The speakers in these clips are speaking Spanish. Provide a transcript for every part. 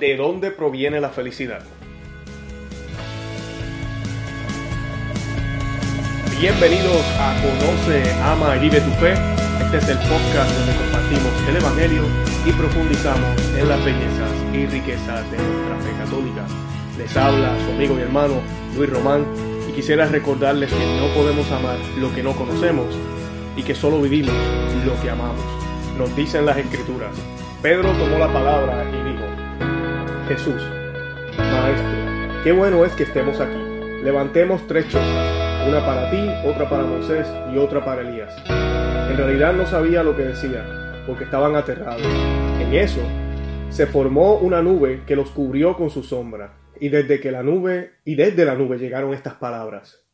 ¿De dónde proviene la felicidad? Bienvenidos a Conoce, Ama y Vive tu Fe. Este es el podcast donde compartimos el Evangelio y profundizamos en las bellezas y riquezas de nuestra fe católica. Les habla su amigo y hermano Luis Román y quisiera recordarles que no podemos amar lo que no conocemos y que solo vivimos lo que amamos. Nos dicen las escrituras. Pedro tomó la palabra y Jesús, Maestro, qué bueno es que estemos aquí. Levantemos tres chozas, una para ti, otra para Moisés y otra para Elías. En realidad no sabía lo que decía, porque estaban aterrados. En eso, se formó una nube que los cubrió con su sombra, y desde que la nube y desde la nube llegaron estas palabras: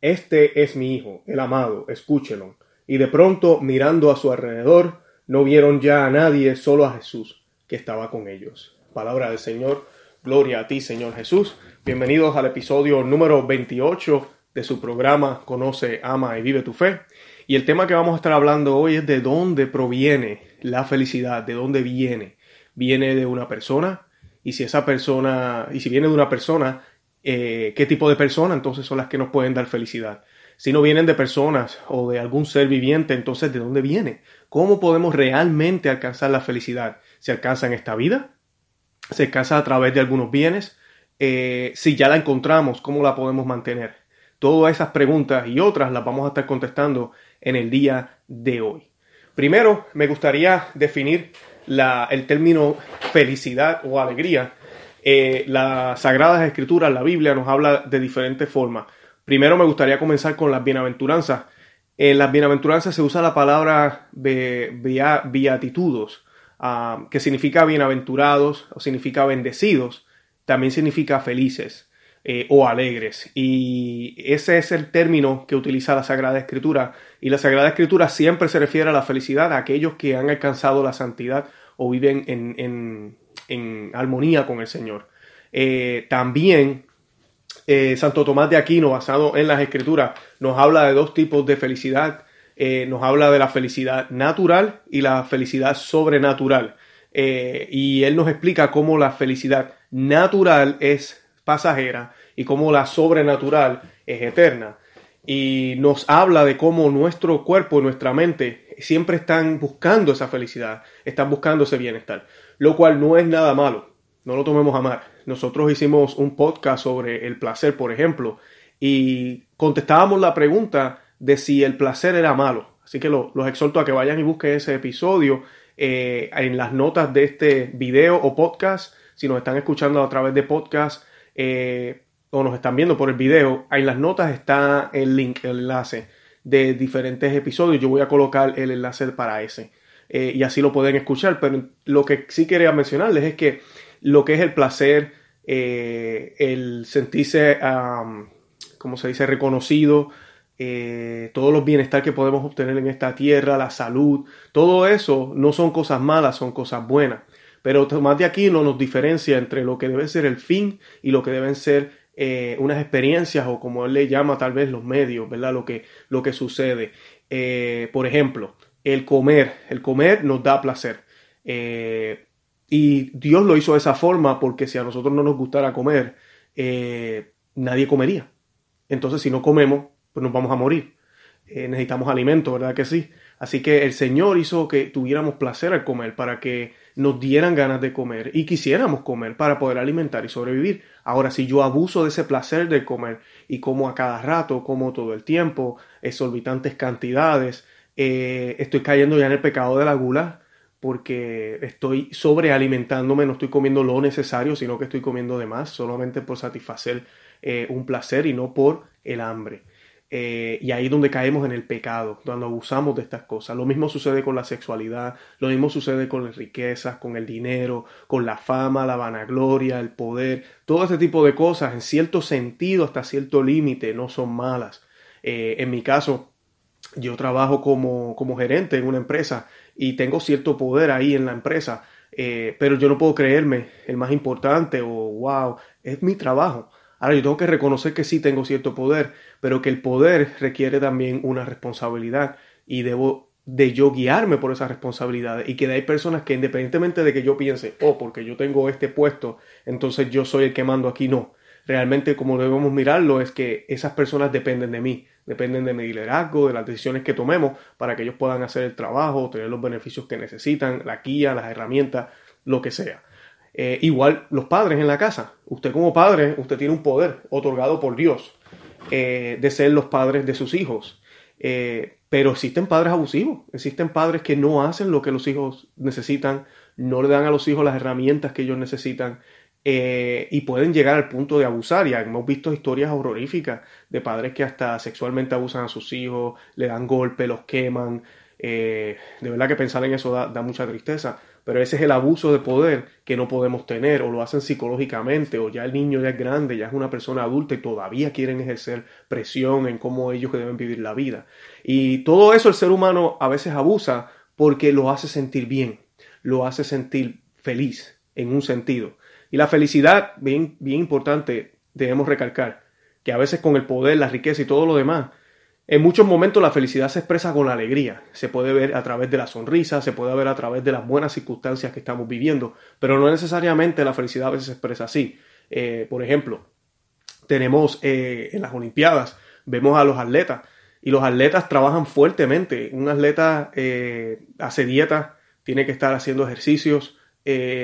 Este es mi hijo, el amado, escúchelo. Y de pronto, mirando a su alrededor, no vieron ya a nadie, solo a Jesús, que estaba con ellos. Palabra del Señor. Gloria a ti, Señor Jesús. Bienvenidos al episodio número 28 de su programa Conoce, Ama y Vive tu Fe. Y el tema que vamos a estar hablando hoy es de dónde proviene la felicidad, de dónde viene. ¿Viene de una persona? Y si esa persona, y si viene de una persona, eh, ¿qué tipo de persona entonces son las que nos pueden dar felicidad? Si no vienen de personas o de algún ser viviente, entonces ¿de dónde viene? ¿Cómo podemos realmente alcanzar la felicidad? ¿Se alcanza en esta vida? Se casa a través de algunos bienes. Eh, si ya la encontramos, ¿cómo la podemos mantener? Todas esas preguntas y otras las vamos a estar contestando en el día de hoy. Primero, me gustaría definir la, el término felicidad o alegría. Eh, las Sagradas Escrituras, la Biblia, nos habla de diferentes formas. Primero, me gustaría comenzar con las bienaventuranzas. En las bienaventuranzas se usa la palabra beatitudos Ah, que significa bienaventurados o significa bendecidos, también significa felices eh, o alegres. Y ese es el término que utiliza la Sagrada Escritura. Y la Sagrada Escritura siempre se refiere a la felicidad a aquellos que han alcanzado la santidad o viven en, armonía con el Señor. Eh, también eh, Santo Tomás de Aquino, basado en las Escrituras, nos habla de dos tipos de felicidad eh, nos habla de la felicidad natural y la felicidad sobrenatural. Eh, y él nos explica cómo la felicidad natural es pasajera y cómo la sobrenatural es eterna. Y nos habla de cómo nuestro cuerpo y nuestra mente siempre están buscando esa felicidad, están buscando ese bienestar, lo cual no es nada malo, no lo tomemos a mal. Nosotros hicimos un podcast sobre el placer, por ejemplo, y contestábamos la pregunta de si el placer era malo. Así que los exhorto a que vayan y busquen ese episodio eh, en las notas de este video o podcast. Si nos están escuchando a través de podcast eh, o nos están viendo por el video, en las notas está el link, el enlace de diferentes episodios. Yo voy a colocar el enlace para ese. Eh, y así lo pueden escuchar. Pero lo que sí quería mencionarles es que lo que es el placer, el sentirse, como se dice, reconocido, eh, todos los bienestar que podemos obtener en esta tierra, la salud, todo eso no son cosas malas, son cosas buenas. Pero Tomás de Aquino nos diferencia entre lo que debe ser el fin y lo que deben ser eh, unas experiencias o como él le llama tal vez los medios, ¿verdad? Lo que, lo que sucede. Eh, por ejemplo, el comer. El comer nos da placer. y Dios lo hizo de esa forma porque si a nosotros no nos gustara comer, nadie comería. Entonces, si no comemos, pues nos vamos a morir. Eh, necesitamos alimento, ¿verdad que sí? Así que el Señor hizo que tuviéramos placer al comer, para que nos dieran ganas de comer y quisiéramos comer para poder alimentar y sobrevivir. Ahora, si yo abuso de ese placer de comer y como a cada rato, como todo el tiempo, exorbitantes cantidades, eh, estoy cayendo ya en el pecado de la gula porque estoy sobrealimentándome, no estoy comiendo lo necesario, sino que estoy comiendo de más solamente por satisfacer eh, un placer y no por el hambre. Eh, y ahí donde caemos en el pecado, cuando abusamos de estas cosas. Lo mismo sucede con la sexualidad, lo mismo sucede con las riquezas, con el dinero, con la fama, la vanagloria, el poder. Todo ese tipo de cosas, en cierto sentido, hasta cierto límite, no son malas. Eh, en mi caso, yo trabajo como, como, gerente en una empresa y tengo cierto poder ahí en la empresa, eh, pero yo no puedo creerme el más importante o wow, es mi trabajo. Ahora yo tengo que reconocer que sí tengo cierto poder, pero que el poder requiere también una responsabilidad y debo de yo guiarme por esas responsabilidades y que hay personas que independientemente de que yo piense, oh, porque yo tengo este puesto, entonces yo soy el que mando aquí, no. Realmente como debemos mirarlo es que esas personas dependen de mí, dependen de mi liderazgo, de las decisiones que tomemos para que ellos puedan hacer el trabajo, tener los beneficios que necesitan, la guía, las herramientas, lo que sea. Eh, igual los padres en la casa. Usted como padre, usted tiene un poder otorgado por Dios eh, de ser los padres de sus hijos. Eh, pero existen padres abusivos, existen padres que no hacen lo que los hijos necesitan, no le dan a los hijos las herramientas que ellos necesitan y pueden llegar al punto de abusar. Y hemos visto historias horroríficas de padres que hasta sexualmente abusan a sus hijos, le dan golpes, los queman. de verdad que pensar en eso da mucha tristeza pero ese es el abuso de poder que no podemos tener, o lo hacen psicológicamente, o ya el niño ya es grande, ya es una persona adulta y todavía quieren ejercer presión en cómo ellos deben vivir la vida. Y todo eso el ser humano a veces abusa porque lo hace sentir bien, lo hace sentir feliz en un sentido. Y la felicidad, bien, bien importante, debemos recalcar, que a veces con el poder, la riqueza y todo lo demás, en muchos momentos la felicidad se expresa con alegría, se puede ver a través de la sonrisa, se puede ver a través de las buenas circunstancias que estamos viviendo, pero no necesariamente la felicidad a veces se expresa así. Eh, por ejemplo, tenemos eh, en las Olimpiadas, vemos a los atletas y los atletas trabajan fuertemente. Un atleta eh, hace dieta, tiene que estar haciendo ejercicios,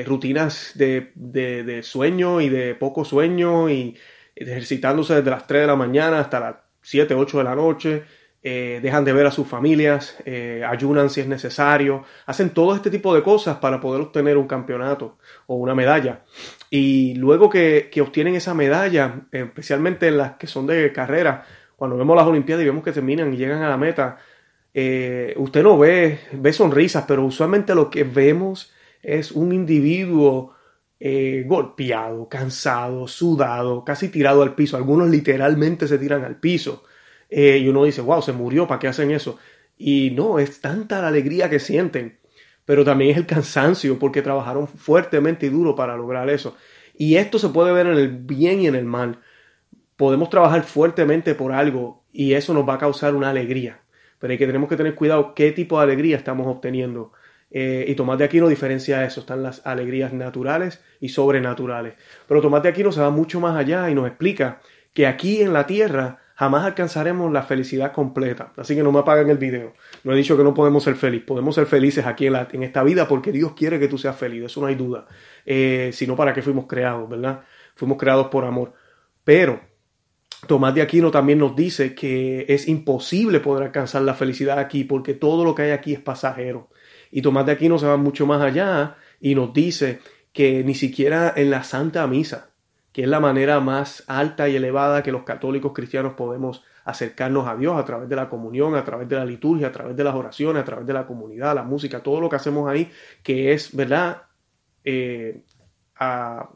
rutinas de, de, sueño y de poco sueño y ejercitándose desde las 3 de la mañana hasta las 7, 8 de la noche, eh, dejan de ver a sus familias, eh, ayunan si es necesario, hacen todo este tipo de cosas para poder obtener un campeonato o una medalla. Y luego que, obtienen esa medalla, especialmente en las que son de carrera, cuando vemos las Olimpiadas y vemos que terminan y llegan a la meta, eh, usted no ve, ve sonrisas, pero usualmente lo que vemos es un individuo eh, golpeado, cansado, sudado, casi tirado al piso. Algunos literalmente se tiran al piso. Eh, y uno dice, wow, se murió, ¿para qué hacen eso? Y no, es tanta la alegría que sienten, pero también es el cansancio porque trabajaron fuertemente y duro para lograr eso. Y esto se puede ver en el bien y en el mal. Podemos trabajar fuertemente por algo y eso nos va a causar una alegría. Pero hay que tenemos que tener cuidado qué tipo de alegría estamos obteniendo. Eh, y Tomás de Aquino diferencia eso, están las alegrías naturales y sobrenaturales. Pero Tomás de Aquino se va mucho más allá y nos explica que aquí en la tierra jamás alcanzaremos la felicidad completa. Así que no me apaguen el video. No he dicho que no podemos ser felices. Podemos ser felices aquí en, esta vida porque Dios quiere que tú seas feliz. Eso no hay duda. Eh, sino para qué fuimos creados, ¿verdad? Fuimos creados por amor. Pero Tomás de Aquino también nos dice que es imposible poder alcanzar la felicidad aquí porque todo lo que hay aquí es pasajero. Y Tomás de Aquino se va mucho más allá y nos dice que ni siquiera en la Santa Misa, que es la manera más alta y elevada que los católicos cristianos podemos acercarnos a Dios a través de la comunión, a través de la liturgia, a través de las oraciones, a través de la comunidad, la música, todo lo que hacemos ahí, que es, ¿verdad? Eh,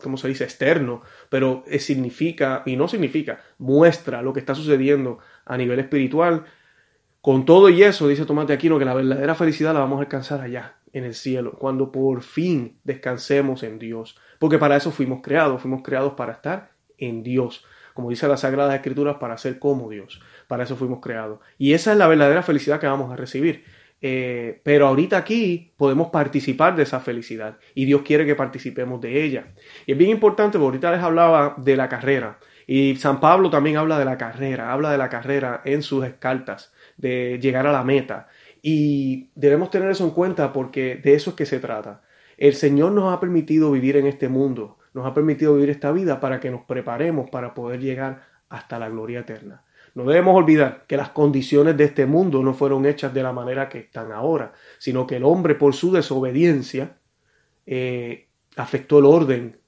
¿cómo se dice? Externo, pero significa, y no significa, muestra lo que está sucediendo a nivel espiritual con todo y eso, dice Tomás de Aquino, que la verdadera felicidad la vamos a alcanzar allá, en el cielo, cuando por fin descansemos en Dios. Porque para eso fuimos creados, fuimos creados para estar en Dios. Como dice la Sagrada Escritura, para ser como Dios. Para eso fuimos creados. Y esa es la verdadera felicidad que vamos a recibir. Eh, pero ahorita aquí podemos participar de esa felicidad y Dios quiere que participemos de ella. Y es bien importante, porque ahorita les hablaba de la carrera. Y San Pablo también habla de la carrera, habla de la carrera en sus cartas de llegar a la meta. Y debemos tener eso en cuenta porque de eso es que se trata. El Señor nos ha permitido vivir en este mundo, nos ha permitido vivir esta vida para que nos preparemos para poder llegar hasta la gloria eterna. No debemos olvidar que las condiciones de este mundo no fueron hechas de la manera que están ahora, sino que el hombre por su desobediencia eh, afectó el orden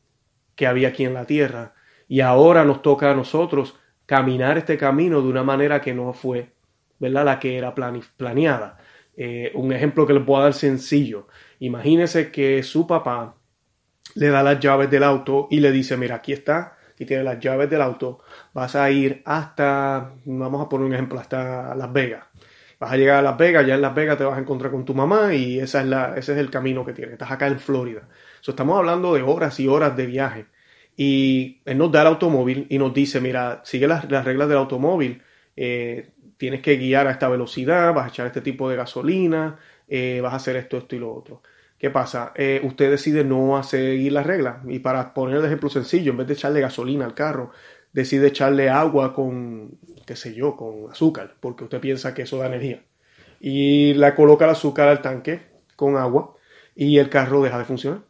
que había aquí en la tierra y ahora nos toca a nosotros caminar este camino de una manera que no fue ¿verdad? La que era planeada. Eh, un ejemplo que le puedo dar sencillo. Imagínese que su papá le da las llaves del auto y le dice, mira, aquí está, aquí tiene las llaves del auto, vas a ir hasta, vamos a poner un ejemplo, hasta Las Vegas. Vas a llegar a Las Vegas, ya en Las Vegas te vas a encontrar con tu mamá y esa es la, ese es el camino que tienes. Estás acá en Florida. estamos hablando de horas y horas de viaje. Y él nos da el automóvil y nos dice, mira, sigue las, reglas del automóvil. Eh, tienes que guiar a esta velocidad, vas a echar este tipo de gasolina, eh, vas a hacer esto, esto y lo otro. ¿Qué pasa? Eh, usted decide no seguir las reglas y para poner el ejemplo sencillo, en vez de echarle gasolina al carro, decide echarle agua con, qué sé yo, con azúcar, porque usted piensa que eso da energía. Y la coloca el azúcar al tanque con agua y el carro deja de funcionar.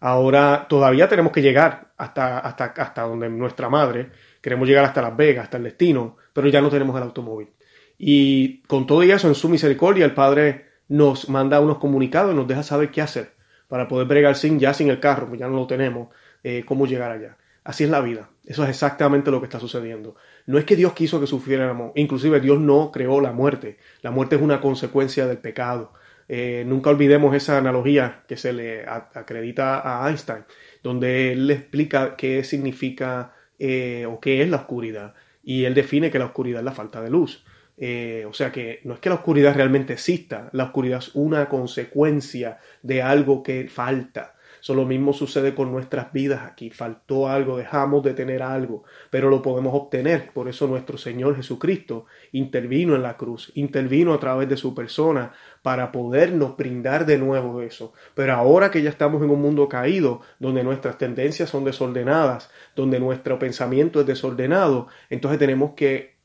Ahora todavía tenemos que llegar hasta, hasta, hasta donde nuestra madre, queremos llegar hasta Las Vegas, hasta el destino, pero ya no tenemos el automóvil. Y con todo eso, en su misericordia, el Padre nos manda unos comunicados, nos deja saber qué hacer para poder bregar sin, ya sin el carro, pues ya no lo tenemos, eh, cómo llegar allá. Así es la vida. Eso es exactamente lo que está sucediendo. No es que Dios quiso que sufriéramos, inclusive Dios no creó la muerte. La muerte es una consecuencia del pecado. Eh, nunca olvidemos esa analogía que se le acredita a Einstein, donde él le explica qué significa eh, o qué es la oscuridad. Y él define que la oscuridad es la falta de luz. Eh, o sea que no es que la oscuridad realmente exista, la oscuridad es una consecuencia de algo que falta. Eso lo mismo sucede con nuestras vidas aquí. Faltó algo, dejamos de tener algo, pero lo podemos obtener. Por eso nuestro Señor Jesucristo intervino en la cruz, intervino a través de su persona para podernos brindar de nuevo eso. Pero ahora que ya estamos en un mundo caído, donde nuestras tendencias son desordenadas, donde nuestro pensamiento es desordenado, entonces tenemos que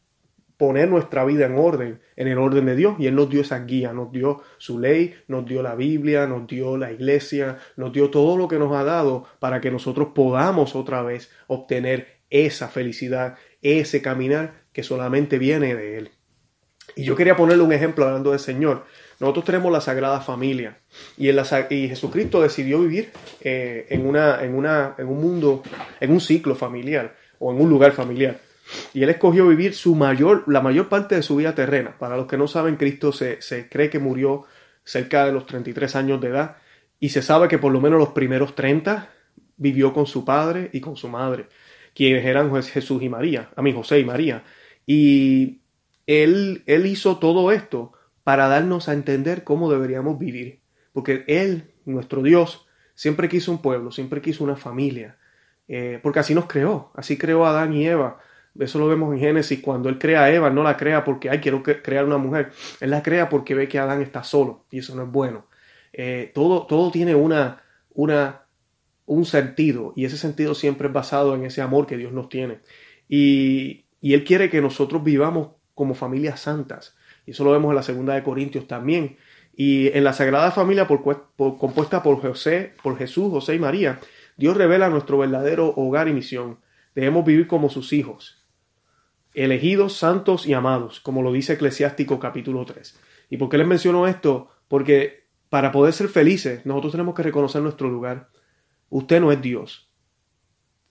poner nuestra vida en orden, en el orden de Dios. Y Él nos dio esa guía, nos dio su ley, nos dio la Biblia, nos dio la iglesia, nos dio todo lo que nos ha dado para que nosotros podamos otra vez obtener esa felicidad, ese caminar que solamente viene de Él. Y yo quería ponerle un ejemplo hablando del Señor. Nosotros tenemos la Sagrada Familia y, en la, Jesucristo decidió vivir eh, en, una, en, una, en un mundo, en un ciclo familiar o en un lugar familiar. Y él escogió vivir su mayor, la mayor parte de su vida terrena. Para los que no saben, Cristo se, se cree que murió cerca de los 33 años de edad y se sabe que por lo menos los primeros 30 vivió con su padre y con su madre, quienes eran Jesús y María, a mí José y María. Y él, él hizo todo esto para darnos a entender cómo deberíamos vivir. Porque Él, nuestro Dios, siempre quiso un pueblo, siempre quiso una familia. Eh, porque así nos creó, así creó a Adán y Eva eso lo vemos en Génesis cuando él crea a Eva, no la crea porque, ay, quiero crear una mujer. Él la crea porque ve que Adán está solo y eso no es bueno. Eh, todo, todo tiene una, una, un sentido y ese sentido siempre es basado en ese amor que Dios nos tiene. Y, y Él quiere que nosotros vivamos como familias santas. Y eso lo vemos en la segunda de Corintios también. Y en la Sagrada Familia compuesta por José, por Jesús, José y María, Dios revela nuestro verdadero hogar y misión. Debemos vivir como sus hijos elegidos, santos y amados, como lo dice Eclesiástico capítulo 3. ¿Y por qué les menciono esto? Porque para poder ser felices, nosotros tenemos que reconocer nuestro lugar. Usted no es Dios.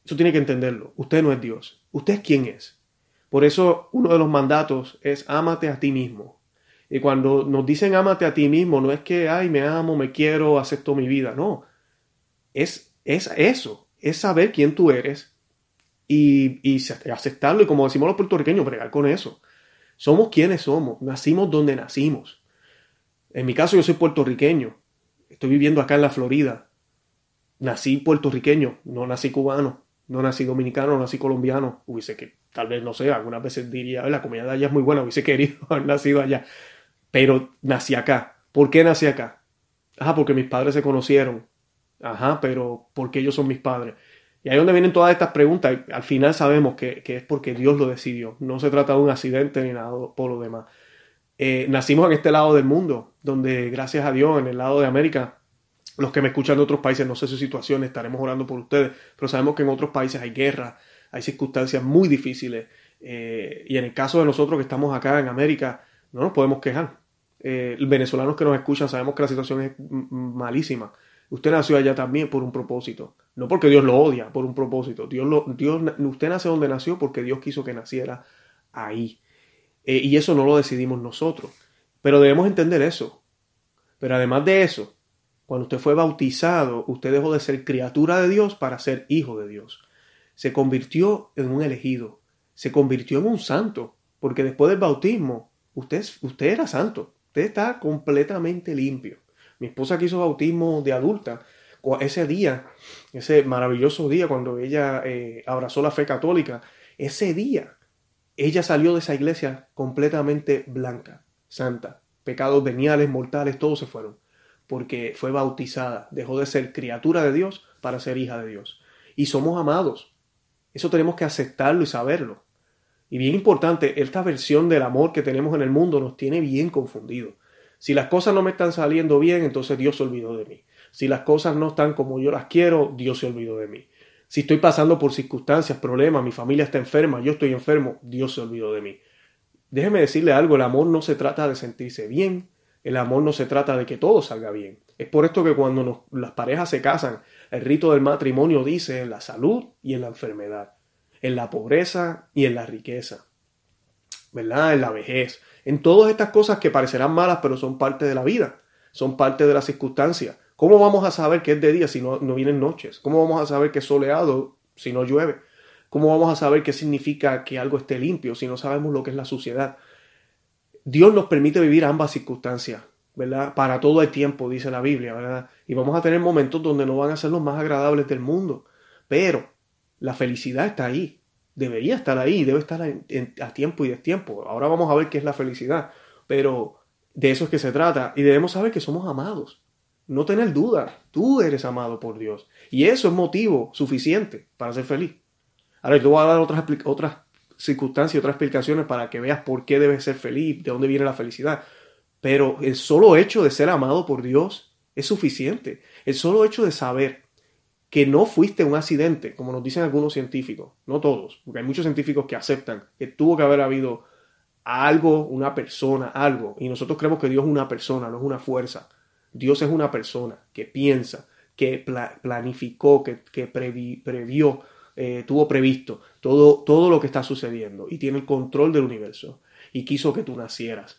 Eso tiene que entenderlo. Usted no es Dios. ¿Usted es quién es? Por eso uno de los mandatos es ámate a ti mismo. Y cuando nos dicen ámate a ti mismo, no es que, ay, me amo, me quiero, acepto mi vida. No. Es, es eso. Es saber quién tú eres y, aceptarlo y como decimos los puertorriqueños, bregar con eso. Somos quienes somos, nacimos donde nacimos. En mi caso yo soy puertorriqueño, estoy viviendo acá en la Florida. Nací puertorriqueño, no nací cubano, no nací dominicano, no nací colombiano. Hubiese que, tal vez, no sé, algunas veces diría, la comida de allá es muy buena, hubiese querido haber nacido allá. Pero nací acá. ¿Por qué nací acá? Ajá, porque mis padres se conocieron. Ajá, pero ¿por qué ellos son mis padres? Y ahí es donde vienen todas estas preguntas. Al final sabemos que, es porque Dios lo decidió. No se trata de un accidente ni nada por lo demás. Eh, nacimos en este lado del mundo, donde gracias a Dios, en el lado de América, los que me escuchan de otros países, no sé su situación, estaremos orando por ustedes, pero sabemos que en otros países hay guerra, hay circunstancias muy difíciles. Eh, y en el caso de nosotros que estamos acá en América, no nos podemos quejar. Eh, venezolanos que nos escuchan sabemos que la situación es malísima. Usted nació allá también por un propósito. No porque Dios lo odia, por un propósito. Dios lo, Dios, usted nace donde nació porque Dios quiso que naciera ahí. Eh, y eso no lo decidimos nosotros. Pero debemos entender eso. Pero además de eso, cuando usted fue bautizado, usted dejó de ser criatura de Dios para ser hijo de Dios. Se convirtió en un elegido. Se convirtió en un santo. Porque después del bautismo, usted, usted era santo. Usted está completamente limpio. Mi esposa quiso bautismo de adulta. Ese día, ese maravilloso día cuando ella eh, abrazó la fe católica, ese día ella salió de esa iglesia completamente blanca, santa. Pecados veniales, mortales, todos se fueron. Porque fue bautizada, dejó de ser criatura de Dios para ser hija de Dios. Y somos amados. Eso tenemos que aceptarlo y saberlo. Y bien importante, esta versión del amor que tenemos en el mundo nos tiene bien confundido. Si las cosas no me están saliendo bien, entonces Dios se olvidó de mí. Si las cosas no están como yo las quiero, Dios se olvidó de mí. Si estoy pasando por circunstancias, problemas, mi familia está enferma, yo estoy enfermo, Dios se olvidó de mí. Déjeme decirle algo, el amor no se trata de sentirse bien, el amor no se trata de que todo salga bien. Es por esto que cuando las parejas se casan, el rito del matrimonio dice en la salud y en la enfermedad, en la pobreza y en la riqueza, ¿verdad? En la vejez, en todas estas cosas que parecerán malas, pero son parte de la vida, son parte de las circunstancias. ¿Cómo vamos a saber que es de día si no, no vienen noches? ¿Cómo vamos a saber que es soleado si no llueve? ¿Cómo vamos a saber qué significa que algo esté limpio si no sabemos lo que es la suciedad? Dios nos permite vivir ambas circunstancias, ¿verdad? Para todo el tiempo, dice la Biblia, ¿verdad? Y vamos a tener momentos donde no van a ser los más agradables del mundo, pero la felicidad está ahí, debería estar ahí, debe estar a, tiempo y destiempo. Ahora vamos a ver qué es la felicidad, pero de eso es que se trata y debemos saber que somos amados no tener duda, tú eres amado por Dios. Y eso es motivo suficiente para ser feliz. Ahora te voy a dar otras, otras circunstancias otras explicaciones para que veas por qué debes ser feliz, de dónde viene la felicidad. Pero el solo hecho de ser amado por Dios es suficiente. El solo hecho de saber que no fuiste un accidente, como nos dicen algunos científicos, no todos, porque hay muchos científicos que aceptan que tuvo que haber habido algo, una persona, algo, y nosotros creemos que Dios es una persona, no es una fuerza. Dios es una persona que piensa, que planificó, que, previó, eh, tuvo previsto todo, todo lo que está sucediendo y tiene el control del universo y quiso que tú nacieras.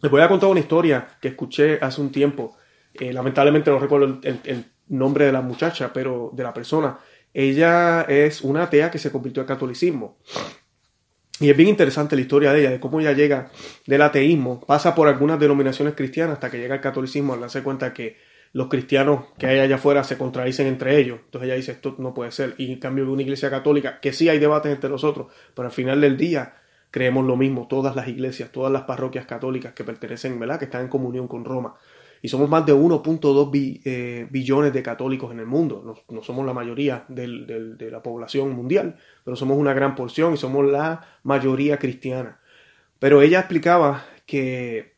Les voy a contar una historia que escuché hace un tiempo. Eh, lamentablemente no recuerdo el, nombre de la muchacha, pero de la persona. Ella es una atea que se convirtió al catolicismo. Y es bien interesante la historia de ella, de cómo ella llega del ateísmo, pasa por algunas denominaciones cristianas hasta que llega al catolicismo al darse cuenta que los cristianos que hay allá afuera se contradicen entre ellos. Entonces ella dice, esto no puede ser. Y en cambio de una iglesia católica, que sí hay debates entre nosotros, pero al final del día creemos lo mismo, todas las iglesias, todas las parroquias católicas que pertenecen, ¿verdad? Que están en comunión con Roma y somos más de 1.2 eh, billones de católicos en el mundo. No, somos la mayoría de la población mundial, pero somos una gran porción y somos la mayoría cristiana. Pero ella explicaba que,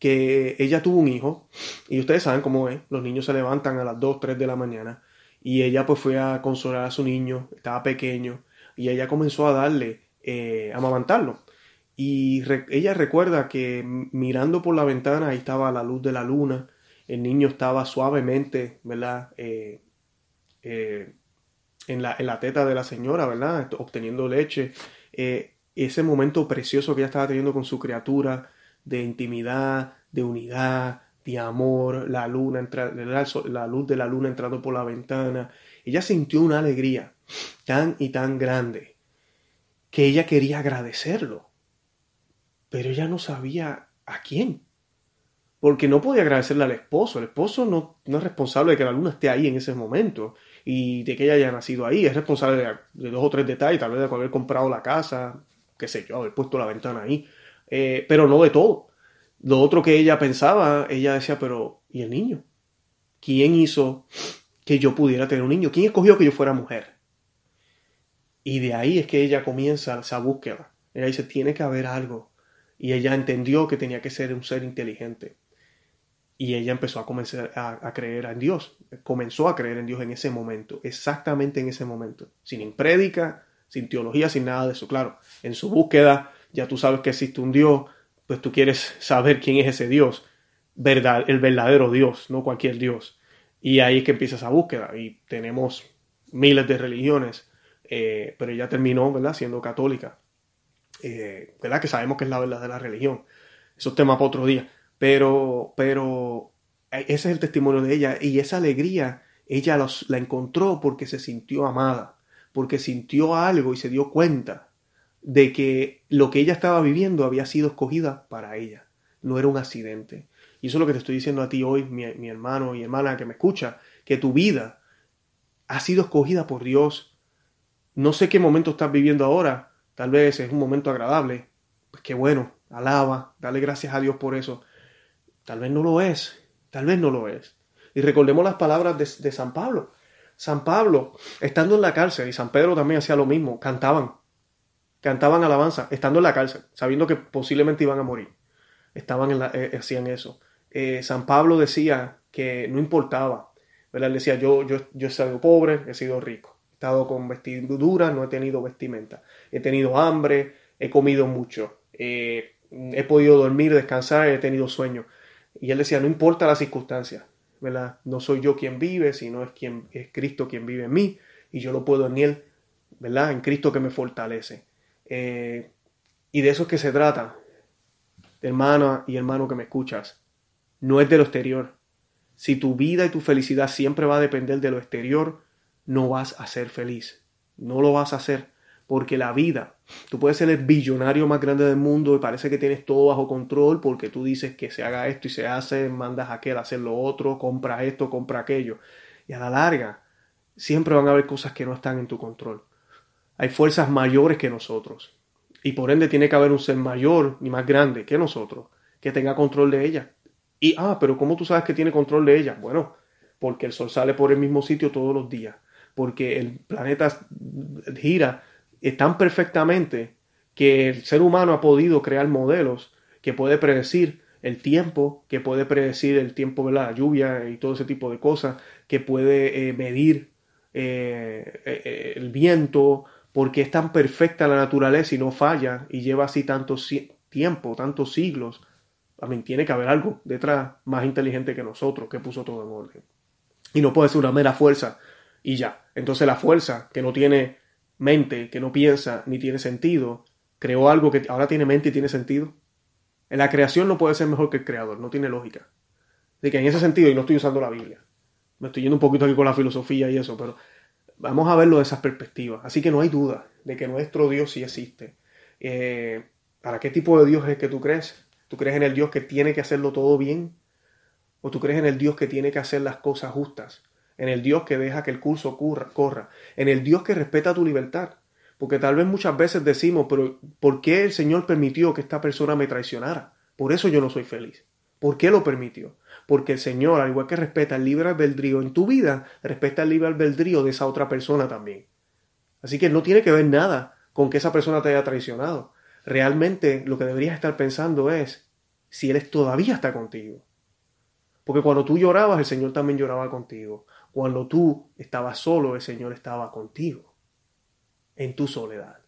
que ella tuvo un hijo, y ustedes saben cómo es, los niños se levantan a las 2, 3 de la mañana, y ella pues fue a consolar a su niño, estaba pequeño, y ella comenzó a darle, eh, a amamantarlo. Y ella recuerda que mirando por la ventana ahí estaba la luz de la luna, el niño estaba suavemente, ¿verdad? Eh, eh, en, la, en, la, teta de la señora, ¿verdad? Obteniendo leche. Eh, ese momento precioso que ella estaba teniendo con su criatura, de intimidad, de unidad, de amor, la luna la luz de la luna entrando por la ventana. Ella sintió una alegría tan y tan grande que ella quería agradecerlo pero ella no sabía a quién. Porque no podía agradecerle al esposo. El esposo no, no es responsable de que la luna esté ahí en ese momento y de que ella haya nacido ahí. Es responsable de, dos o tres detalles, tal vez de haber comprado la casa, qué sé yo, haber puesto la ventana ahí. Eh, pero no de todo. Lo otro que ella pensaba, ella decía, pero ¿y el niño? ¿Quién hizo que yo pudiera tener un niño? ¿Quién escogió que yo fuera mujer? Y de ahí es que ella comienza esa búsqueda. Ella dice, tiene que haber algo y ella entendió que tenía que ser un ser inteligente. Y ella empezó a comenzar a, creer en Dios. Comenzó a creer en Dios en ese momento, exactamente en ese momento. Sin prédica, sin teología, sin nada de eso. Claro, en su búsqueda, ya tú sabes que existe un Dios, pues tú quieres saber quién es ese Dios, verdad, el verdadero Dios, no cualquier Dios. Y ahí es que empieza esa búsqueda. Y tenemos miles de religiones, eh, pero ella terminó, ¿verdad?, siendo católica. Eh, ¿verdad? Que sabemos que es la verdad de la religión. Eso es tema para otro día. Pero, pero eh, ese es el testimonio de ella y esa alegría ella la encontró porque se sintió amada, porque sintió algo y se dio cuenta de que lo que ella estaba viviendo había sido escogida para ella, no era un accidente. Y eso es lo que te estoy diciendo a ti hoy, mi, mi hermano y hermana que me escucha, que tu vida ha sido escogida por Dios. No sé qué momento estás viviendo ahora, tal vez es un momento agradable, pues qué bueno, alaba, dale gracias a Dios por eso. Tal vez no lo es, tal vez no lo es. Y recordemos las palabras de, San Pablo. San Pablo, estando en la cárcel, y San Pedro también hacía lo mismo, cantaban, cantaban alabanza, estando en la cárcel, sabiendo que posiblemente iban a morir. Estaban en la, eh, hacían eso. Eh, San Pablo decía que no importaba, ¿verdad? Él decía, yo, yo, yo he sido pobre, he sido rico, estado con vestiduras, no he tenido vestimenta, he tenido hambre, he comido mucho, eh, he podido dormir, descansar, he tenido sueño. Y él decía, no importa las circunstancias, ¿verdad? No soy yo quien vive, sino es, quien, es Cristo quien vive en mí, y yo lo puedo en Él, ¿verdad? En Cristo que me fortalece. Eh, y de eso es que se trata, hermana y hermano que me escuchas. No es de lo exterior. Si tu vida y tu felicidad siempre va a depender de lo exterior, no vas a ser feliz. No lo vas a hacer. Porque la vida, tú puedes ser el billonario más grande del mundo y parece que tienes todo bajo control porque tú dices que se haga esto y se hace, mandas a aquel a hacer lo otro, compra esto, compra aquello. Y a la larga, siempre van a haber cosas que no están en tu control. Hay fuerzas mayores que nosotros. Y por ende tiene que haber un ser mayor y más grande que nosotros que tenga control de ella. Y, ah, pero ¿cómo tú sabes que tiene control de ella? Bueno, porque el sol sale por el mismo sitio todos los días. Porque el planeta gira tan perfectamente que el ser humano ha podido crear modelos que puede predecir el tiempo, que puede predecir el tiempo de la lluvia y todo ese tipo de cosas, que puede eh, medir eh, eh, el viento, porque es tan perfecta la naturaleza y no falla y lleva así tanto tiempo, tantos siglos. También tiene que haber algo detrás más inteligente que nosotros que puso todo en orden. Y no puede ser una mera fuerza y ya. Entonces la fuerza que no tiene mente que no piensa ni tiene sentido, creó algo que ahora tiene mente y tiene sentido. En la creación no puede ser mejor que el creador, no tiene lógica. De que en ese sentido, y no estoy usando la Biblia, me estoy yendo un poquito aquí con la filosofía y eso, pero vamos a verlo de esas perspectivas. Así que no hay duda de que nuestro Dios sí existe. Eh, ¿Para qué tipo de Dios es que tú crees? ¿Tú crees en el Dios que tiene que hacerlo todo bien? ¿O tú crees en el Dios que tiene que hacer las cosas justas? En el Dios que deja que el curso corra, en el Dios que respeta tu libertad. Porque tal vez muchas veces decimos, pero ¿por qué el Señor permitió que esta persona me traicionara? Por eso yo no soy feliz. ¿Por qué lo permitió? Porque el Señor, al igual que respeta el libre albedrío en tu vida, respeta el libre albedrío de esa otra persona también. Así que no tiene que ver nada con que esa persona te haya traicionado. Realmente lo que deberías estar pensando es si Él todavía está contigo. Porque cuando tú llorabas, el Señor también lloraba contigo. Cuando tú estabas solo, el Señor estaba contigo, en tu soledad.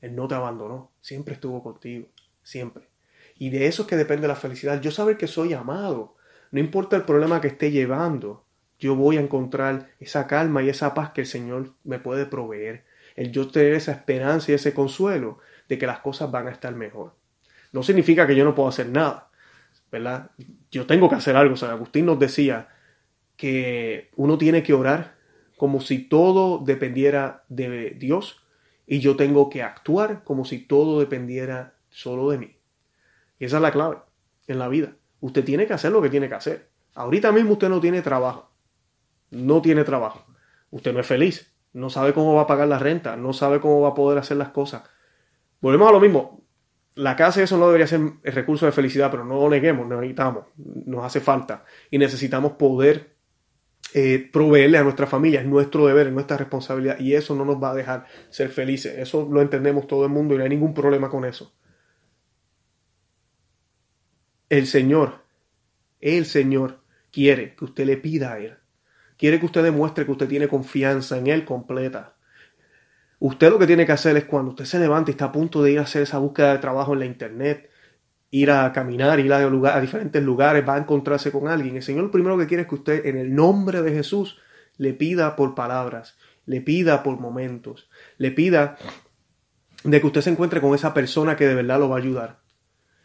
Él no te abandonó, siempre estuvo contigo, siempre. Y de eso es que depende la felicidad. Yo saber que soy amado, no importa el problema que esté llevando, yo voy a encontrar esa calma y esa paz que el Señor me puede proveer. El yo tener esa esperanza y ese consuelo de que las cosas van a estar mejor. No significa que yo no puedo hacer nada, ¿verdad? Yo tengo que hacer algo. San Agustín nos decía, que uno tiene que orar como si todo dependiera de Dios y yo tengo que actuar como si todo dependiera solo de mí. Y esa es la clave en la vida. Usted tiene que hacer lo que tiene que hacer. Ahorita mismo usted no tiene trabajo. No tiene trabajo. Usted no es feliz. No sabe cómo va a pagar la renta. No sabe cómo va a poder hacer las cosas. Volvemos a lo mismo. La casa eso no debería ser el recurso de felicidad, pero no lo neguemos, necesitamos, nos hace falta y necesitamos poder eh, proveerle a nuestra familia, es nuestro deber, es nuestra responsabilidad y eso no nos va a dejar ser felices. Eso lo entendemos todo el mundo y no hay ningún problema con eso. El Señor, el Señor quiere que usted le pida a Él. Quiere que usted demuestre que usted tiene confianza en Él completa. Usted lo que tiene que hacer es cuando usted se levanta y está a punto de ir a hacer esa búsqueda de trabajo en la internet, ir a caminar, ir a, lugar, a diferentes lugares, va a encontrarse con alguien. El Señor lo primero que quiere es que usted, en el nombre de Jesús, le pida por palabras, le pida por momentos, le pida de que usted se encuentre con esa persona que de verdad lo va a ayudar.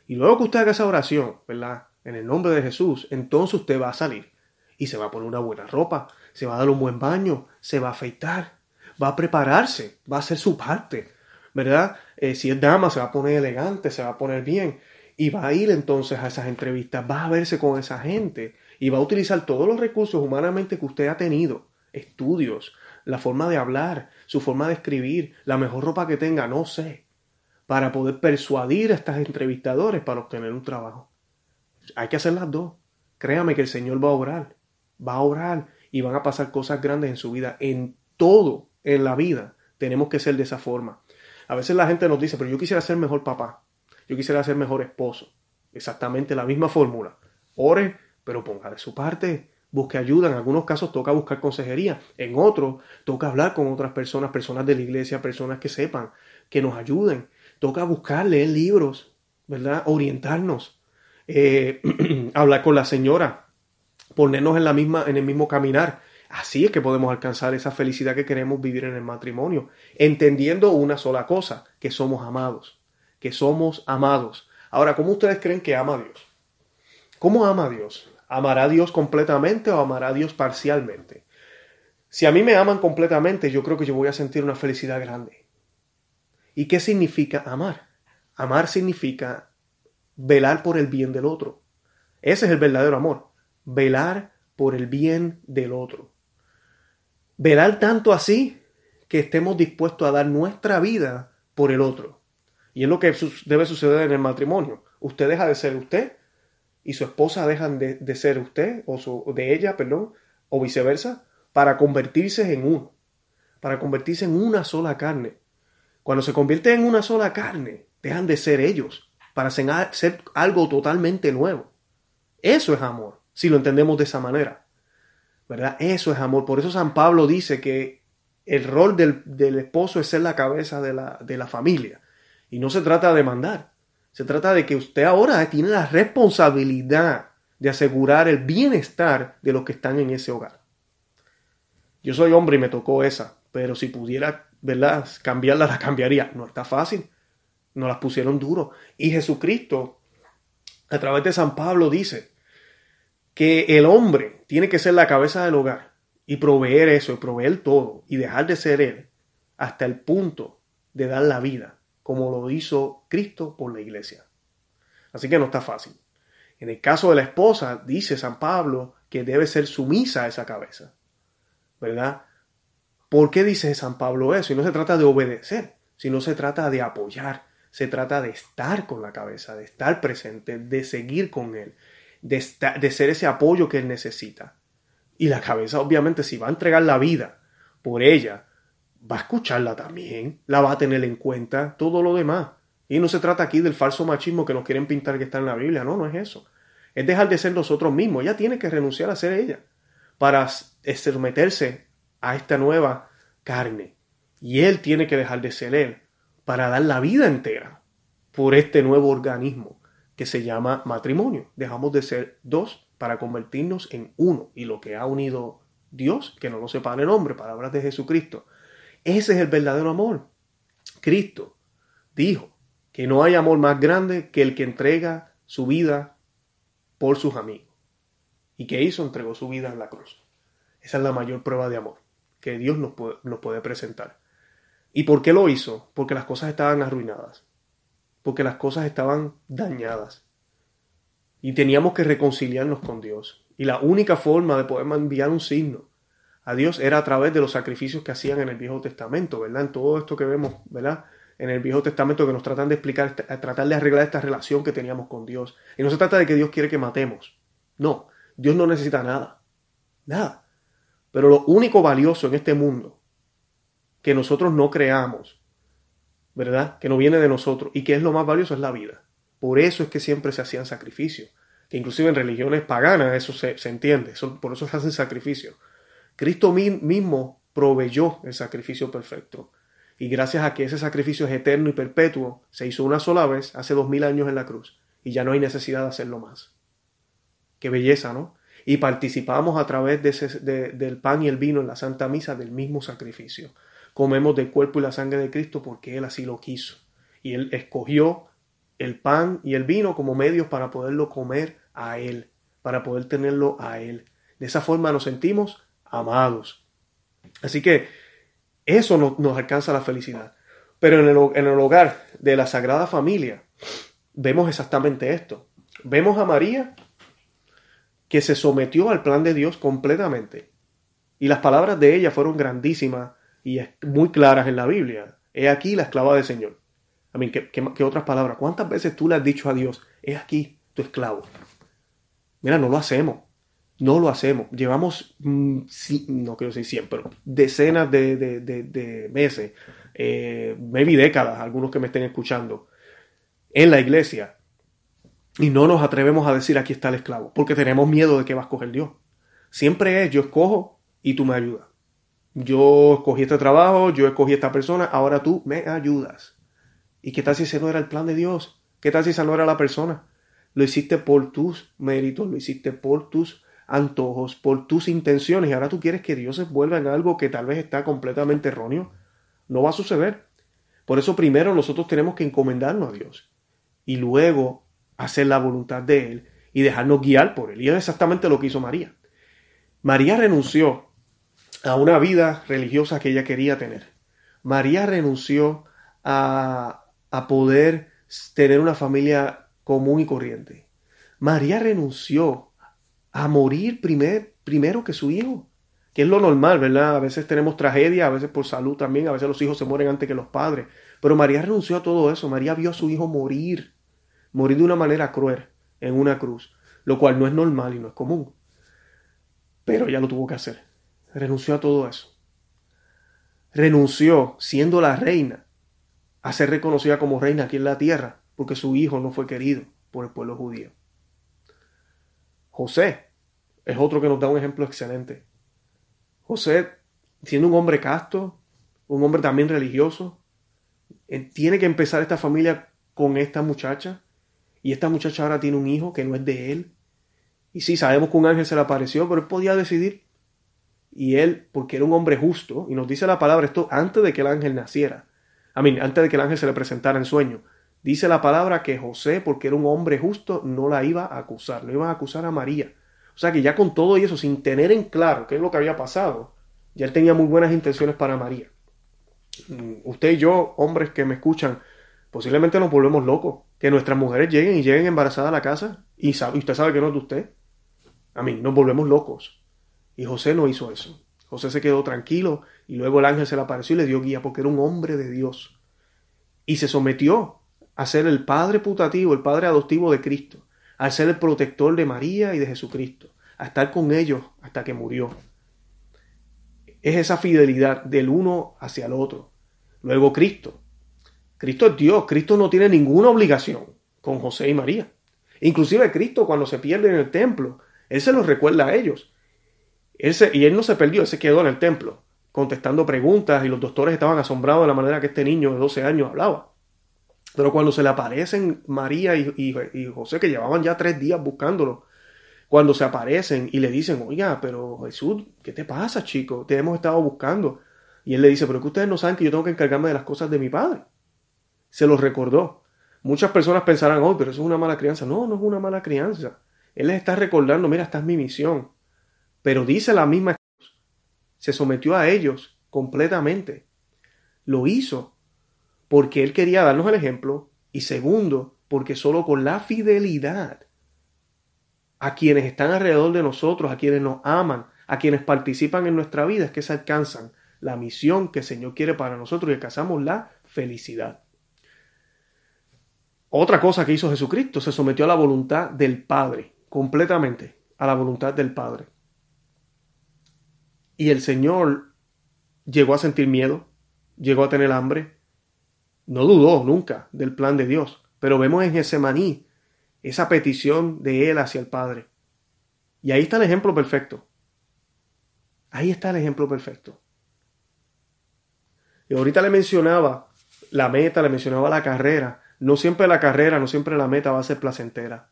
Y luego que usted haga esa oración, ¿verdad? En el nombre de Jesús, entonces usted va a salir y se va a poner una buena ropa, se va a dar un buen baño, se va a afeitar, va a prepararse, va a hacer su parte, ¿verdad? Eh, si es dama, se va a poner elegante, se va a poner bien y va a ir entonces a esas entrevistas, va a verse con esa gente y va a utilizar todos los recursos humanamente que usted ha tenido, estudios, la forma de hablar, su forma de escribir, la mejor ropa que tenga, no sé. para poder persuadir a estos entrevistadores para obtener un trabajo. Hay que hacer las dos. Créame que el Señor va a orar, va a orar y van a pasar cosas grandes en su vida. En todo, en la vida, tenemos que ser de esa forma. A veces la gente nos dice, pero yo quisiera ser mejor papá, yo quisiera ser mejor esposo. Exactamente la misma fórmula. Ore, pero ponga de su parte, busque ayuda. En algunos casos toca buscar consejería, en otros toca hablar con otras personas, personas de la iglesia, personas que sepan, que nos ayuden. Toca buscar, leer libros, ¿verdad? Orientarnos, eh, hablar con la señora, ponernos en, la misma, en el mismo caminar. Así es que podemos alcanzar esa felicidad que queremos vivir en el matrimonio, entendiendo una sola cosa, que somos amados, que somos amados. Ahora, ¿cómo ustedes creen que ama a Dios? ¿Cómo ama a Dios? ¿Amará a Dios completamente o amará a Dios parcialmente? Si a mí me aman completamente, yo creo que yo voy a sentir una felicidad grande. ¿Y qué significa amar? Amar significa velar por el bien del otro. Ese es el verdadero amor. Velar por el bien del otro. Velar tanto así que estemos dispuestos a dar nuestra vida por el otro. Y es lo que debe suceder en el matrimonio. Usted deja de ser usted y su esposa dejan de, ser usted o de ella, perdón, o viceversa, para convertirse en uno, para convertirse en una sola carne. Cuando se convierte en una sola carne, dejan de ser ellos para ser algo totalmente nuevo. Eso es amor, si lo entendemos de esa manera. ¿Verdad? Eso es amor. Por eso San Pablo dice que el rol del, esposo es ser la cabeza de la, de la familia. Y no se trata de mandar. Se trata de que usted ahora tiene la responsabilidad de asegurar el bienestar de los que están en ese hogar. Yo soy hombre y me tocó esa, pero si pudiera, ¿verdad? Cambiarla, la cambiaría. No está fácil nos las pusieron duro. Y Jesucristo, a través de San Pablo, dice que el hombre tiene que ser la cabeza del hogar y proveer eso, y proveer todo, y dejar de ser él hasta el punto de dar la vida, como lo hizo Cristo por la iglesia. Así que no está fácil. En el caso de la esposa, dice San Pablo que debe ser sumisa a esa cabeza. ¿Verdad? ¿Por qué dice San Pablo eso? Y no se trata de obedecer, sino se trata de apoyar, se trata de estar con la cabeza, de estar presente, de seguir con él, de, de ser ese apoyo que él necesita. Y la cabeza, obviamente, si va a entregar la vida por ella, va a escucharla también, la va a tener en cuenta, todo lo demás. Y no se trata aquí del falso machismo que nos quieren pintar que está en la Biblia, no, no es eso. Es dejar de ser nosotros mismos, ella tiene que renunciar a ser ella para someterse a esta nueva carne. Y él tiene que dejar de ser él para dar la vida entera por este nuevo organismo que se llama matrimonio. Dejamos de ser dos para convertirnos en uno. Y lo que ha unido Dios, que no lo sepa el nombre, palabras de Jesucristo. Ese es el verdadero amor. Cristo dijo que no hay amor más grande que el que entrega su vida por sus amigos. ¿Y que hizo? Entregó su vida en la cruz. Esa es la mayor prueba de amor que Dios nos puede, presentar. ¿Y por qué lo hizo? Porque las cosas estaban arruinadas, porque las cosas estaban dañadas. Y teníamos que reconciliarnos con Dios. Y la única forma de poder enviar un signo a Dios era a través de los sacrificios que hacían en el Viejo Testamento, ¿verdad? En todo esto que vemos, ¿verdad? En el Viejo Testamento que nos tratan de explicar, tratar de arreglar esta relación que teníamos con Dios. Y no se trata de que Dios quiere que matemos. No, Dios no necesita nada. Nada. Pero lo único valioso en este mundo que nosotros no creamos, ¿verdad? Que no viene de nosotros y que es lo más valioso es la vida. Por eso es que siempre se hacían sacrificios, que inclusive en religiones paganas eso se, entiende, por eso se hacen sacrificios. Cristo mismo proveyó el sacrificio perfecto. Y gracias a que ese sacrificio es eterno y perpetuo, se hizo una sola vez hace dos mil años en la cruz y ya no hay necesidad de hacerlo más. Qué belleza, ¿no? Y participamos a través de del pan y el vino en la Santa Misa del mismo sacrificio comemos del cuerpo y la sangre de Cristo porque Él así lo quiso. Y Él escogió el pan y el vino como medios para poderlo comer a Él, para poder tenerlo a Él. De esa forma nos sentimos amados. Así que eso nos, alcanza la felicidad. Pero en el, hogar de la Sagrada Familia vemos exactamente esto. Vemos a María que se sometió al plan de Dios completamente. Y las palabras de ella fueron grandísimas y muy claras en la Biblia. He aquí la esclava del Señor. I mean, ¿qué, otras palabras? ¿Cuántas veces tú le has dicho a Dios, es aquí tu esclavo? Mira, no lo hacemos. No lo hacemos. Llevamos, mm, no quiero decir siempre, pero decenas de, meses, eh, maybe décadas, algunos que me estén escuchando, en la iglesia. Y no nos atrevemos a decir aquí está el esclavo, porque tenemos miedo de que va a escoger Dios. Siempre es yo escojo y tú me ayudas. Yo escogí este trabajo, yo escogí esta persona, ahora tú me ayudas. ¿Y qué tal si ese no era el plan de Dios? ¿Qué tal si esa no era la persona? Lo hiciste por tus méritos, lo hiciste por tus antojos, por tus intenciones y ahora tú quieres que Dios se vuelva en algo que tal vez está completamente erróneo. No va a suceder. Por eso primero nosotros tenemos que encomendarnos a Dios y luego hacer la voluntad de Él y dejarnos guiar por Él. Y es exactamente lo que hizo María. María renunció a una vida religiosa que ella quería tener. María renunció a, a poder tener una familia común y corriente. María renunció a morir primer, primero que su hijo, que es lo normal, ¿verdad? A veces tenemos tragedia, a veces por salud también, a veces los hijos se mueren antes que los padres. Pero María renunció a todo eso. María vio a su hijo morir, morir de una manera cruel en una cruz, lo cual no es normal y no es común. Pero ella lo tuvo que hacer. Renunció a todo eso. Renunció, siendo la reina, a ser reconocida como reina aquí en la tierra, porque su hijo no fue querido por el pueblo judío. José es otro que nos da un ejemplo excelente. José, siendo un hombre casto, un hombre también religioso, eh, tiene que empezar esta familia con esta muchacha, y esta muchacha ahora tiene un hijo que no es de él, y sí, sabemos que un ángel se le apareció, pero él podía decidir. Y él, porque era un hombre justo, y nos dice la palabra esto antes de que el ángel naciera, a mí, antes de que el ángel se le presentara en sueño, dice la palabra que José, porque era un hombre justo, no la iba a acusar, no iba a acusar a María. O sea que ya con todo eso, sin tener en claro qué es lo que había pasado, ya él tenía muy buenas intenciones para María. Mm, usted y yo, hombres que me escuchan, posiblemente nos volvemos locos. Que nuestras mujeres lleguen y lleguen embarazadas a la casa y, y usted sabe que no es de usted. A mí, nos volvemos locos. Y José no hizo eso. José se quedó tranquilo y luego el ángel se le apareció y le dio guía porque era un hombre de Dios. Y se sometió a ser el padre putativo, el padre adoptivo de Cristo, a ser el protector de María y de Jesucristo, a estar con ellos hasta que murió. Es esa fidelidad del uno hacia el otro. Luego Cristo. Cristo es Dios, Cristo no tiene ninguna obligación con José y María. Inclusive Cristo cuando se pierde en el templo, él se los recuerda a ellos. y él no se perdió, él se quedó en el templo, contestando preguntas y los doctores estaban asombrados de la manera que este niño de 12 años hablaba. Pero cuando se le aparecen María y, José, que llevaban ya tres días buscándolo, cuando se aparecen y le dicen, oiga, pero Jesús, ¿qué te pasa, chico? Te hemos estado buscando. Y él le dice, pero es que ustedes no saben que yo tengo que encargarme de las cosas de mi padre. Se los recordó. Muchas personas pensarán, oh, pero eso es una mala crianza. No, no es una mala crianza. Él les está recordando, mira, esta es mi misión. Pero dice la misma se sometió a ellos completamente. Lo hizo porque él quería darnos el ejemplo y segundo, porque solo con la fidelidad a quienes están alrededor de nosotros, a quienes nos aman, a quienes participan en nuestra vida, es que se alcanzan la misión que el Señor quiere para nosotros y alcanzamos la felicidad. Otra cosa que hizo Jesucristo, se sometió a la voluntad del Padre completamente a la voluntad del Padre. Y el Señor llegó a sentir miedo, llegó a tener hambre, no dudó nunca del plan de Dios, pero vemos en ese maní esa petición de Él hacia el Padre. Y ahí está el ejemplo perfecto. Ahí está el ejemplo perfecto. Y ahorita le mencionaba la meta, le mencionaba la carrera. No siempre la carrera, no siempre la meta va a ser placentera.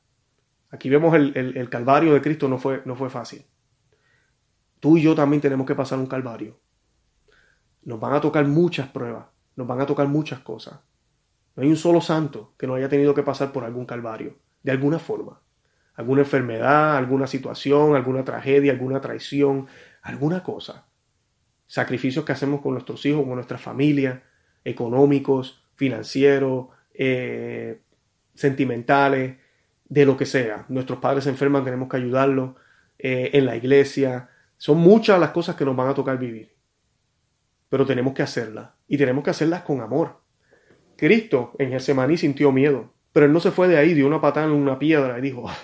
Aquí vemos el, calvario de Cristo no fue, no fue fácil. Tú y yo también tenemos que pasar un calvario. Nos van a tocar muchas pruebas, nos van a tocar muchas cosas. No hay un solo santo que no haya tenido que pasar por algún calvario, de alguna forma. Alguna enfermedad, alguna situación, alguna tragedia, alguna traición, alguna cosa. Sacrificios que hacemos con nuestros hijos, con nuestra familia, económicos, financieros, eh, sentimentales, de lo que sea. Nuestros padres se enferman, tenemos que ayudarlos eh, en la iglesia. Son muchas las cosas que nos van a tocar vivir. Pero tenemos que hacerlas. Y tenemos que hacerlas con amor. Cristo en Getsemaní sintió miedo, pero él no se fue de ahí, dio una patada en una piedra y dijo, ah,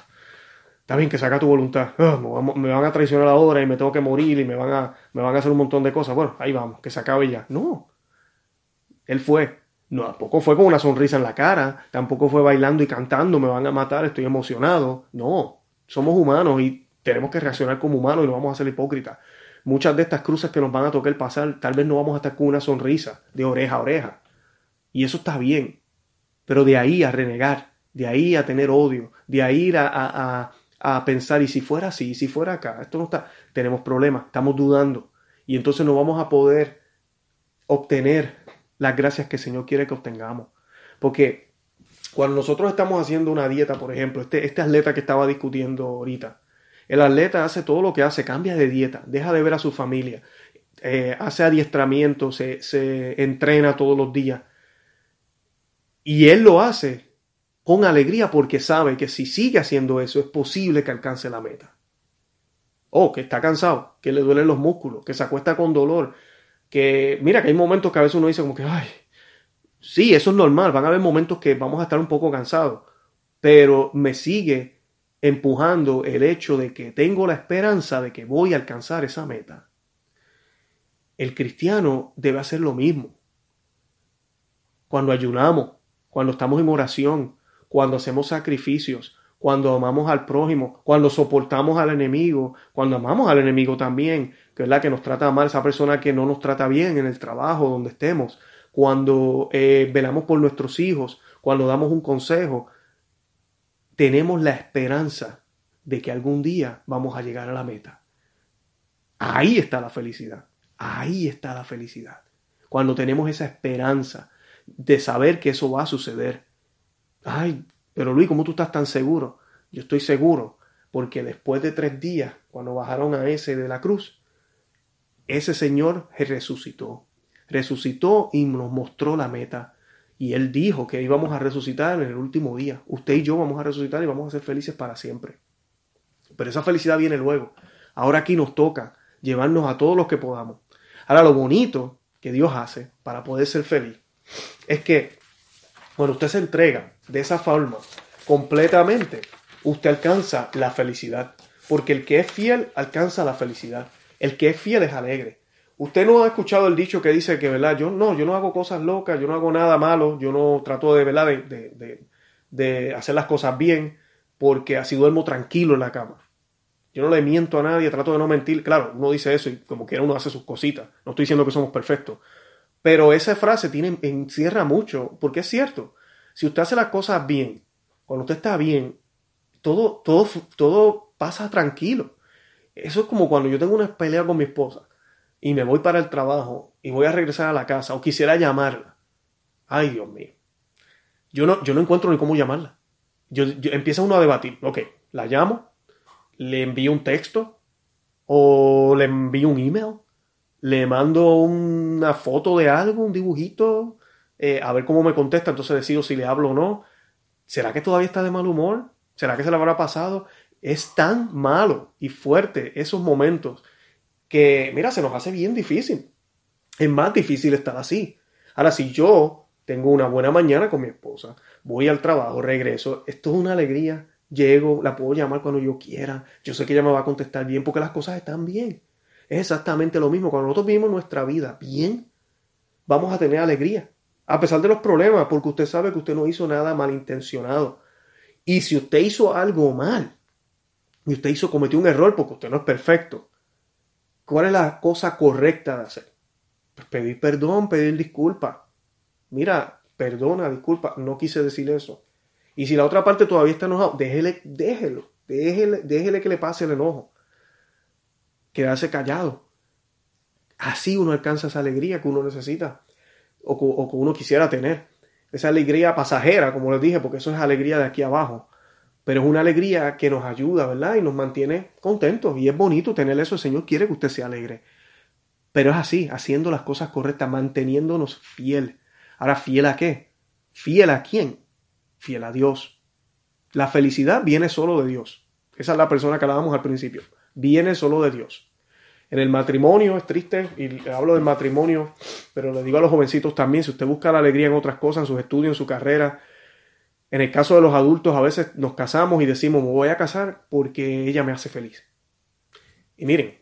está bien que saca tu voluntad, ah, me van a traicionar ahora y me tengo que morir y me van a, me van a hacer un montón de cosas. Bueno, ahí vamos, que se acabe ya. No, él fue. No, tampoco fue con una sonrisa en la cara, tampoco fue bailando y cantando, me van a matar, estoy emocionado. No, somos humanos y tenemos que reaccionar como humanos y no vamos a ser hipócritas. Muchas de estas cruces que nos van a tocar pasar, tal vez no vamos a estar con una sonrisa de oreja a oreja. Y eso está bien. Pero de ahí a renegar, de ahí a tener odio, de ahí a, a, a pensar, y si fuera así, si fuera acá, esto no está, tenemos problemas, estamos dudando. Y entonces no vamos a poder obtener las gracias que el Señor quiere que obtengamos. Porque cuando nosotros estamos haciendo una dieta, por ejemplo, este, este atleta que estaba discutiendo ahorita, el atleta hace todo lo que hace, cambia de dieta, deja de ver a su familia, eh, hace adiestramiento, se, se entrena todos los días. Y él lo hace con alegría porque sabe que si sigue haciendo eso es posible que alcance la meta. O que está cansado, que le duelen los músculos, que se acuesta con dolor, que mira que hay momentos que a veces uno dice como que, ay, sí, eso es normal, van a haber momentos que vamos a estar un poco cansados, pero me sigue empujando el hecho de que tengo la esperanza de que voy a alcanzar esa meta. El cristiano debe hacer lo mismo. Cuando ayunamos, cuando estamos en oración, cuando hacemos sacrificios, cuando amamos al prójimo, cuando soportamos al enemigo, cuando amamos al enemigo también, que es la que nos trata mal, esa persona que no nos trata bien en el trabajo, donde estemos, cuando eh, velamos por nuestros hijos, cuando damos un consejo, tenemos la esperanza de que algún día vamos a llegar a la meta. Ahí está la felicidad, ahí está la felicidad. Cuando tenemos esa esperanza de saber que eso va a suceder. Ay, pero Luis, ¿cómo tú estás tan seguro? Yo estoy seguro porque después de tres días, cuando bajaron a ese de la cruz, ese Señor resucitó. Resucitó y nos mostró la meta. Y Él dijo que íbamos a resucitar en el último día. Usted y yo vamos a resucitar y vamos a ser felices para siempre. Pero esa felicidad viene luego. Ahora aquí nos toca llevarnos a todos los que podamos. Ahora lo bonito que Dios hace para poder ser feliz es que cuando usted se entrega de esa forma completamente, usted alcanza la felicidad. Porque el que es fiel alcanza la felicidad. El que es fiel es alegre. Usted no ha escuchado el dicho que dice que, ¿verdad? Yo no, yo no hago cosas locas, yo no hago nada malo, yo no trato de, ¿verdad? De, de, hacer las cosas bien porque así duermo tranquilo en la cama. Yo no le miento a nadie, trato de no mentir. Claro, uno dice eso y como quiera uno hace sus cositas. No estoy diciendo que somos perfectos. Pero esa frase tiene, encierra mucho, porque es cierto. Si usted hace las cosas bien, cuando usted está bien, todo, todo, todo pasa tranquilo. Eso es como cuando yo tengo una pelea con mi esposa y me voy para el trabajo y voy a regresar a la casa o quisiera llamarla. Ay, Dios mío. Yo no, yo no encuentro ni cómo llamarla. Yo, empieza uno a debatir. Ok, la llamo, le envío un texto o le envío un email le mando una foto de algo, un dibujito, eh, a ver cómo me contesta, entonces decido si le hablo o no. ¿Será que todavía está de mal humor? ¿Será que se le habrá pasado? Es tan malo y fuerte esos momentos que, mira, se nos hace bien difícil. Es más difícil estar así. Ahora, si yo tengo una buena mañana con mi esposa, voy al trabajo, regreso, esto es una alegría, llego, la puedo llamar cuando yo quiera, yo sé que ella me va a contestar bien porque las cosas están bien. Es exactamente lo mismo. Cuando nosotros vivimos nuestra vida bien, vamos a tener alegría. A pesar de los problemas, porque usted sabe que usted no hizo nada malintencionado. Y si usted hizo algo mal, y usted hizo, cometió un error porque usted no es perfecto, ¿cuál es la cosa correcta de hacer? Pues pedir perdón, pedir disculpa. Mira, perdona, disculpa, no quise decir eso. Y si la otra parte todavía está enojado, déjele, déjelo, déjele, déjele que le pase el enojo quedarse callado. Así uno alcanza esa alegría que uno necesita o, que uno quisiera tener. Esa alegría pasajera, como les dije, porque eso es alegría de aquí abajo. Pero es una alegría que nos ayuda, ¿verdad? Y nos mantiene contentos. Y es bonito tener eso. El Señor quiere que usted sea alegre. Pero es así, haciendo las cosas correctas, manteniéndonos fiel. Ahora, ¿fiel a qué? ¿Fiel a quién? Fiel a Dios. La felicidad viene solo de Dios. Esa es la persona que hablábamos al principio viene solo de Dios. En el matrimonio es triste, y hablo del matrimonio, pero le digo a los jovencitos también, si usted busca la alegría en otras cosas, en sus estudios, en su carrera, en el caso de los adultos a veces nos casamos y decimos, me voy a casar porque ella me hace feliz. Y miren,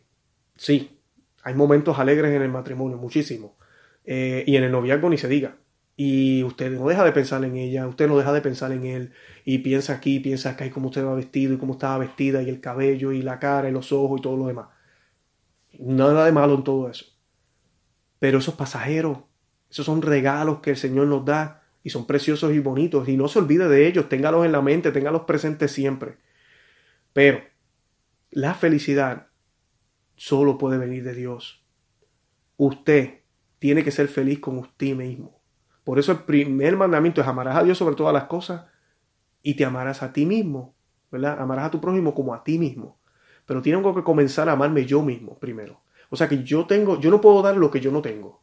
sí, hay momentos alegres en el matrimonio, muchísimo. Eh, y en el noviazgo ni se diga. Y usted no deja de pensar en ella, usted no deja de pensar en él, y piensa aquí, piensa acá, y cómo usted va vestido, y cómo estaba vestida, y el cabello, y la cara, y los ojos, y todo lo demás. Nada de malo en todo eso. Pero esos pasajeros, esos son regalos que el Señor nos da, y son preciosos y bonitos, y no se olvide de ellos, téngalos en la mente, téngalos presentes siempre. Pero la felicidad solo puede venir de Dios. Usted tiene que ser feliz con usted mismo. Por eso el primer mandamiento es amarás a Dios sobre todas las cosas y te amarás a ti mismo, ¿verdad? Amarás a tu prójimo como a ti mismo. Pero tengo que comenzar a amarme yo mismo primero. O sea que yo tengo, yo no puedo dar lo que yo no tengo.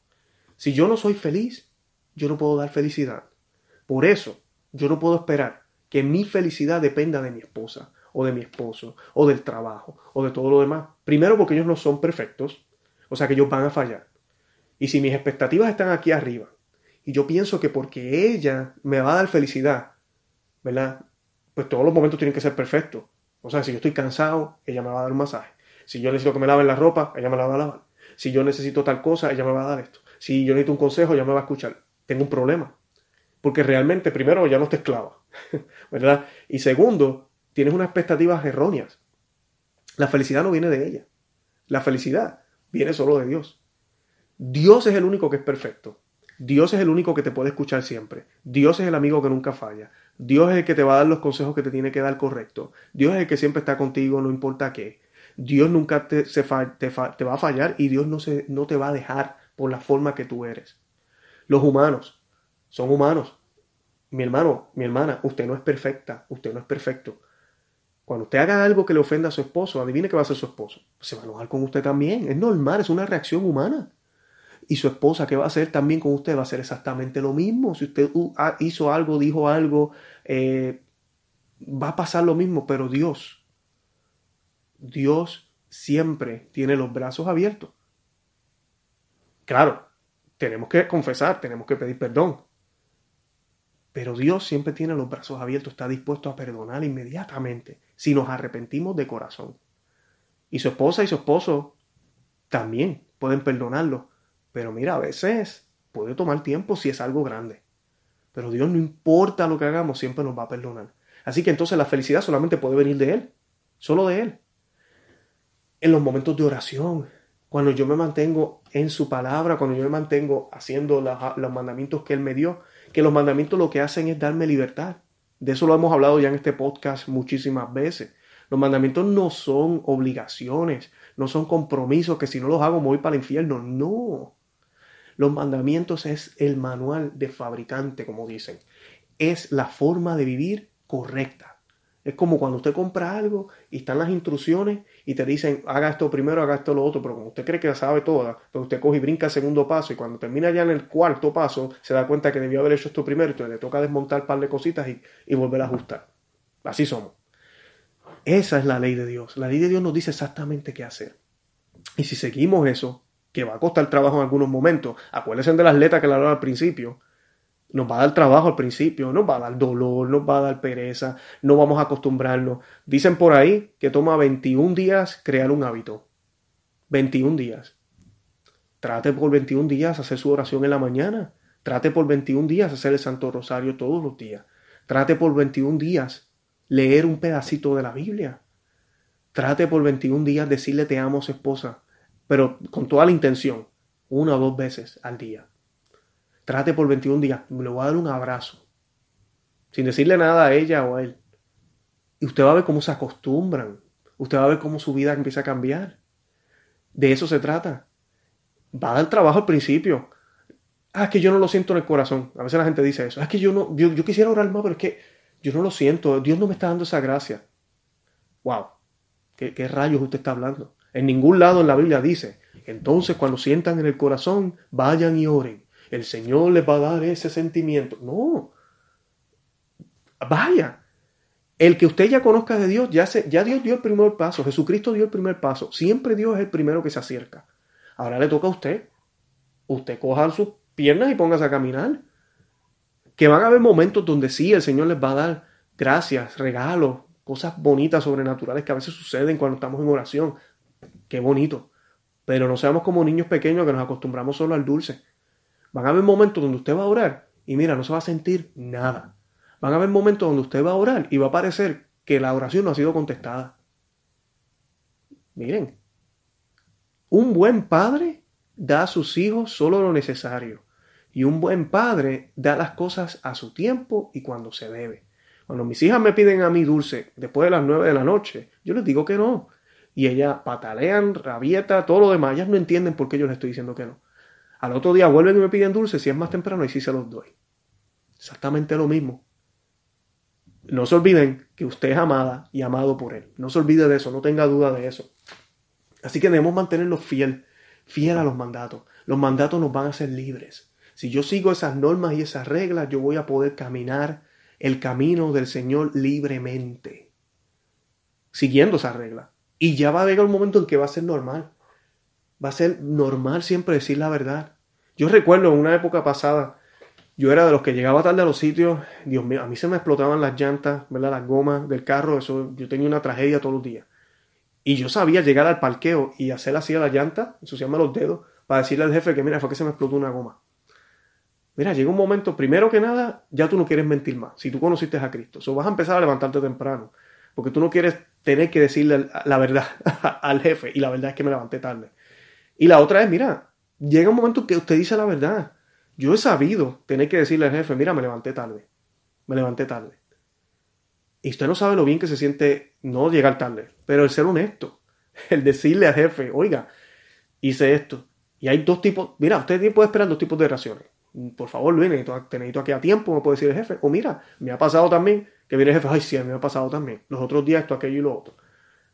Si yo no soy feliz, yo no puedo dar felicidad. Por eso, yo no puedo esperar que mi felicidad dependa de mi esposa, o de mi esposo, o del trabajo, o de todo lo demás. Primero porque ellos no son perfectos, o sea que ellos van a fallar. Y si mis expectativas están aquí arriba, y yo pienso que porque ella me va a dar felicidad, ¿verdad? Pues todos los momentos tienen que ser perfectos. O sea, si yo estoy cansado, ella me va a dar un masaje. Si yo necesito que me laven la ropa, ella me la va a lavar. Si yo necesito tal cosa, ella me va a dar esto. Si yo necesito un consejo, ella me va a escuchar. Tengo un problema. Porque realmente, primero, ya no te esclava. ¿Verdad? Y segundo, tienes unas expectativas erróneas. La felicidad no viene de ella. La felicidad viene solo de Dios. Dios es el único que es perfecto. Dios es el único que te puede escuchar siempre. Dios es el amigo que nunca falla. Dios es el que te va a dar los consejos que te tiene que dar correcto. Dios es el que siempre está contigo, no importa qué. Dios nunca te, va a fallar y Dios no te va a dejar por la forma que tú eres. Los humanos son humanos. Mi hermano, mi hermana, usted no es perfecta, usted no es perfecto. Cuando usted haga algo que le ofenda a su esposo, adivine qué va a hacer su esposo. Se va a enojar con usted también. Es normal, es una reacción humana. Y su esposa, ¿qué va a hacer también con usted? Va a hacer exactamente lo mismo. Si usted hizo algo, dijo algo, eh, va a pasar lo mismo, pero Dios, Dios siempre tiene los brazos abiertos. Claro, tenemos que confesar, tenemos que pedir perdón. Pero Dios siempre tiene los brazos abiertos, está dispuesto a perdonar inmediatamente si nos arrepentimos de corazón. Y su esposa y su esposo también pueden perdonarlo pero mira, a veces puede tomar tiempo si es algo grande. Pero Dios no importa lo que hagamos, siempre nos va a perdonar. Así que entonces la felicidad solamente puede venir de Él, solo de Él. En los momentos de oración, cuando yo me mantengo en su palabra, cuando yo me mantengo haciendo los mandamientos que Él me dio, que los mandamientos lo que hacen es darme libertad. De eso lo hemos hablado ya en este podcast muchísimas veces. Los mandamientos no son obligaciones, no son compromisos que si no los hago me voy para el infierno. No. Los mandamientos es el manual de fabricante, como dicen. Es la forma de vivir correcta. Es como cuando usted compra algo y están las instrucciones y te dicen haga esto primero, haga esto lo otro, pero como usted cree que la sabe toda, pero usted coge y brinca el segundo paso y cuando termina ya en el cuarto paso se da cuenta que debió haber hecho esto primero y entonces le toca desmontar un par de cositas y, y volver a ajustar. Así somos. Esa es la ley de Dios. La ley de Dios nos dice exactamente qué hacer. Y si seguimos eso, que va a costar trabajo en algunos momentos. Acuérdense de las letras que le hablaba al principio. Nos va a dar trabajo al principio, nos va a dar dolor, nos va a dar pereza, no vamos a acostumbrarnos. Dicen por ahí que toma 21 días crear un hábito. 21 días. Trate por 21 días hacer su oración en la mañana. Trate por 21 días hacer el Santo Rosario todos los días. Trate por 21 días leer un pedacito de la Biblia. Trate por 21 días decirle te amo esposa pero con toda la intención, una o dos veces al día. Trate por 21 días, le voy a dar un abrazo, sin decirle nada a ella o a él. Y usted va a ver cómo se acostumbran, usted va a ver cómo su vida empieza a cambiar. De eso se trata. Va a dar trabajo al principio. Ah, es que yo no lo siento en el corazón. A veces la gente dice eso. Es que yo no, yo, yo quisiera orar más, pero es que yo no lo siento. Dios no me está dando esa gracia. Wow. ¿Qué, qué rayos usted está hablando? En ningún lado en la Biblia dice, entonces cuando sientan en el corazón, vayan y oren. El Señor les va a dar ese sentimiento. No. Vaya. el que usted ya conozca de Dios, ya, se, ya Dios dio el primer paso, Jesucristo dio el primer paso, siempre Dios es el primero que se acerca. Ahora le toca a usted. Usted coja sus piernas y póngase a caminar. Que van a haber momentos donde sí, el Señor les va a dar gracias, regalos, cosas bonitas, sobrenaturales que a veces suceden cuando estamos en oración. Qué bonito. Pero no seamos como niños pequeños que nos acostumbramos solo al dulce. Van a haber momentos donde usted va a orar y mira, no se va a sentir nada. Van a haber momentos donde usted va a orar y va a parecer que la oración no ha sido contestada. Miren, un buen padre da a sus hijos solo lo necesario. Y un buen padre da las cosas a su tiempo y cuando se debe. Cuando mis hijas me piden a mí dulce después de las nueve de la noche, yo les digo que no. Y ellas patalean, rabieta, todo lo demás. Ellas no entienden por qué yo les estoy diciendo que no. Al otro día vuelven y me piden dulce si es más temprano y sí se los doy. Exactamente lo mismo. No se olviden que usted es amada y amado por Él. No se olvide de eso, no tenga duda de eso. Así que debemos mantenernos fiel, fiel a los mandatos. Los mandatos nos van a hacer libres. Si yo sigo esas normas y esas reglas, yo voy a poder caminar el camino del Señor libremente, siguiendo esas reglas. Y ya va a llegar un momento en que va a ser normal. Va a ser normal siempre decir la verdad. Yo recuerdo una época pasada, yo era de los que llegaba tarde a los sitios, Dios mío, a mí se me explotaban las llantas, ¿verdad? Las gomas del carro, eso, yo tenía una tragedia todos los días. Y yo sabía llegar al parqueo y hacer así a la llanta, ensuciarme los dedos, para decirle al jefe que mira, fue que se me explotó una goma. Mira, llega un momento, primero que nada, ya tú no quieres mentir más, si tú conociste a Cristo. O vas a empezar a levantarte temprano, porque tú no quieres tener que decirle la verdad al jefe, y la verdad es que me levanté tarde. Y la otra es, mira, llega un momento que usted dice la verdad. Yo he sabido tener que decirle al jefe, mira, me levanté tarde. Me levanté tarde. Y usted no sabe lo bien que se siente no llegar tarde, pero el ser honesto, el decirle al jefe, oiga, hice esto. Y hay dos tipos, mira, usted puede esperar dos tipos de raciones. Por favor, Luis, necesito, te aquí a tiempo, me puede decir el jefe. O mira, me ha pasado también que viene el jefe, ay, sí, a mí me ha pasado también. Los otros días esto, aquello y lo otro.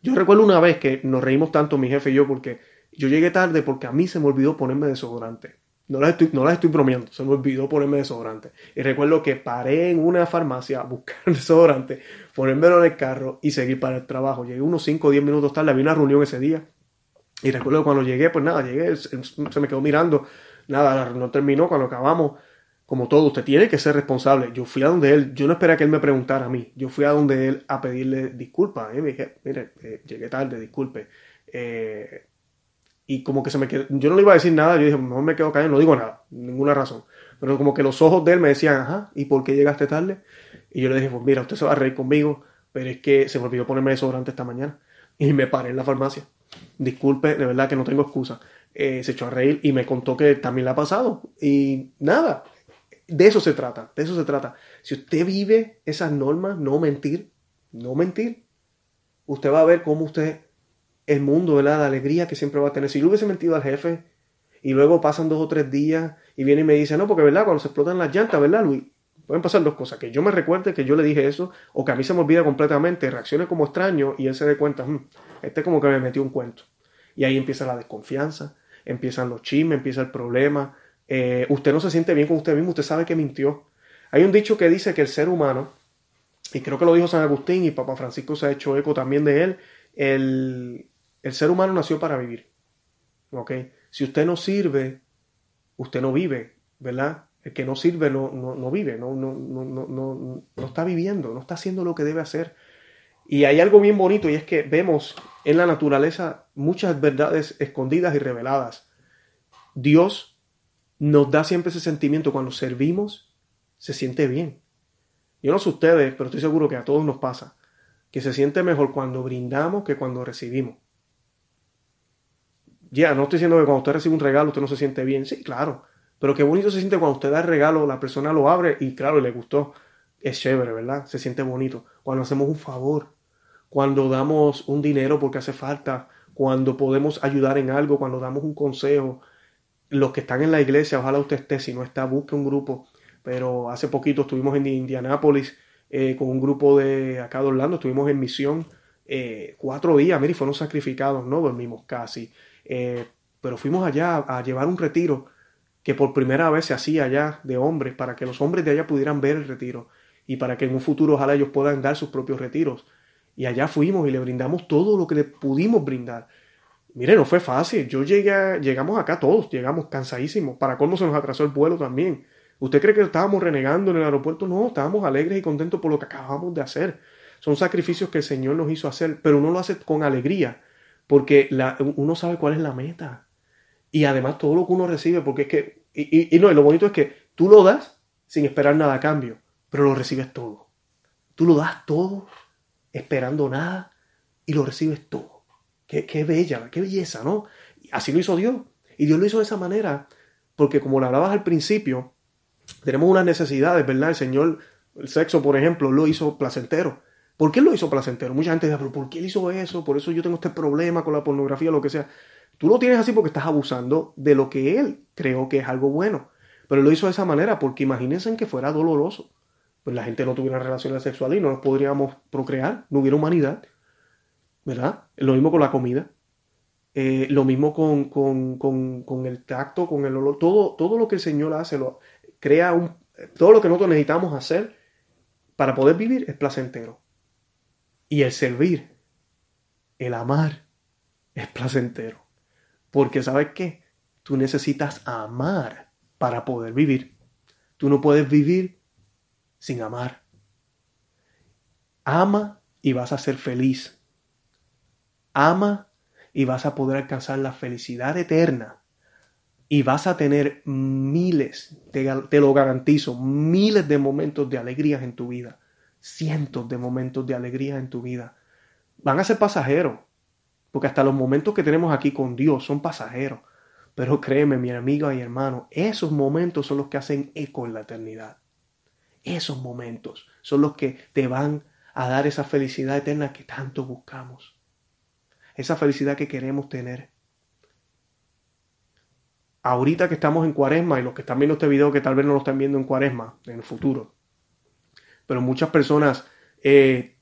Yo recuerdo una vez que nos reímos tanto mi jefe y yo porque yo llegué tarde porque a mí se me olvidó ponerme desodorante. No las estoy, no las estoy bromeando, se me olvidó ponerme desodorante. Y recuerdo que paré en una farmacia a buscar desodorante, ponérmelo en el carro y seguir para el trabajo. Llegué unos 5 o 10 minutos tarde, había una reunión ese día. Y recuerdo que cuando llegué, pues nada, llegué, se me quedó mirando. Nada, no terminó. Cuando acabamos, como todo, usted tiene que ser responsable. Yo fui a donde él, yo no esperé a que él me preguntara a mí. Yo fui a donde él a pedirle disculpas. Y me dije, mire, eh, llegué tarde, disculpe. Eh, y como que se me quedó, yo no le iba a decir nada, yo dije, mejor me quedo callado, no digo nada, ninguna razón. Pero como que los ojos de él me decían, ajá, ¿y por qué llegaste tarde? Y yo le dije, pues mira, usted se va a reír conmigo, pero es que se me olvidó ponerme desodorante esta mañana. Y me paré en la farmacia. Disculpe, de verdad que no tengo excusa. Eh, se echó a reír y me contó que también le ha pasado. Y nada, de eso se trata, de eso se trata. Si usted vive esas normas, no mentir, no mentir, usted va a ver cómo usted el mundo, ¿verdad? La alegría que siempre va a tener. Si yo hubiese mentido al jefe y luego pasan dos o tres días y viene y me dice, no, porque, ¿verdad? Cuando se explotan las llantas, ¿verdad, Luis? Pueden pasar dos cosas, que yo me recuerde que yo le dije eso, o que a mí se me olvida completamente, reaccione como extraño y él se dé cuenta, hmm, este como que me metió un cuento. Y ahí empieza la desconfianza, empiezan los chismes, empieza el problema. Eh, usted no se siente bien con usted mismo, usted sabe que mintió. Hay un dicho que dice que el ser humano, y creo que lo dijo San Agustín y Papa Francisco se ha hecho eco también de él, el, el ser humano nació para vivir. ¿Ok? Si usted no sirve, usted no vive, ¿verdad? El que no sirve no, no, vive, no, no, no, no, no está viviendo, no está haciendo lo que debe hacer. Y hay algo bien bonito y es que vemos en la naturaleza muchas verdades escondidas y reveladas. Dios nos da siempre ese sentimiento cuando servimos, se siente bien. Yo no sé ustedes, pero estoy seguro que a todos nos pasa, que se siente mejor cuando brindamos que cuando recibimos. Ya, no estoy diciendo que cuando usted recibe un regalo usted no se siente bien. Sí, claro. Pero qué bonito se siente cuando usted da el regalo, la persona lo abre y claro, le gustó. Es chévere, ¿verdad? Se siente bonito. Cuando hacemos un favor, cuando damos un dinero porque hace falta, cuando podemos ayudar en algo, cuando damos un consejo. Los que están en la iglesia, ojalá usted esté, si no está, busque un grupo. Pero hace poquito estuvimos en Indianápolis eh, con un grupo de acá de Orlando, estuvimos en misión eh, cuatro días, mire, fueron sacrificados, no dormimos casi. Eh, pero fuimos allá a llevar un retiro que por primera vez se hacía allá de hombres, para que los hombres de allá pudieran ver el retiro. y para que en un futuro ojalá ellos puedan dar sus propios retiros. Y allá fuimos y le brindamos todo lo que le pudimos brindar. Mire, no fue fácil. Yo llegué, llegamos acá todos, llegamos cansadísimos. Para cómo se nos atrasó el vuelo también. ¿Usted cree que estábamos renegando en el aeropuerto? No, estábamos alegres y contentos por lo que acabamos de hacer. Son sacrificios que el Señor nos hizo hacer, pero uno lo hace con alegría, porque uno sabe cuál es la meta. Y además todo lo que uno recibe, porque es que, y, no, y lo bonito es que tú lo das sin esperar nada a cambio, pero lo recibes todo. Tú lo das todo, esperando nada, y lo recibes todo. Qué, qué bella, qué belleza, ¿no? Así lo hizo Dios. Y Dios lo hizo de esa manera, porque como lo hablabas al principio, tenemos unas necesidades, ¿verdad? El Señor, el sexo, por ejemplo, lo hizo placentero. ¿Por qué lo hizo placentero? Mucha gente dice, pero ¿por qué él hizo eso? Por eso yo tengo este problema con la pornografía, lo que sea. Tú lo tienes así porque estás abusando de lo que él creó que es algo bueno. Pero lo hizo de esa manera porque imagínense que fuera doloroso. Pues la gente no tuviera relaciones sexuales y no nos podríamos procrear, no hubiera humanidad. ¿Verdad? Lo mismo con la comida. Eh, lo mismo con, con, el tacto, con el olor. Todo, todo lo que el Señor hace, lo, crea un... Todo lo que nosotros necesitamos hacer para poder vivir es placentero. Y el servir, el amar, es placentero. Porque sabes qué? Tú necesitas amar para poder vivir. Tú no puedes vivir sin amar. Ama y vas a ser feliz. Ama y vas a poder alcanzar la felicidad eterna. Y vas a tener miles, te, te lo garantizo, miles de momentos de alegrías en tu vida cientos de momentos de alegría en tu vida. Van a ser pasajeros, porque hasta los momentos que tenemos aquí con Dios son pasajeros. Pero créeme, mi amigo y hermano, esos momentos son los que hacen eco en la eternidad. Esos momentos son los que te van a dar esa felicidad eterna que tanto buscamos. Esa felicidad que queremos tener. Ahorita que estamos en cuaresma y los que están viendo este video que tal vez no lo están viendo en cuaresma, en el futuro, pero muchas personas eh,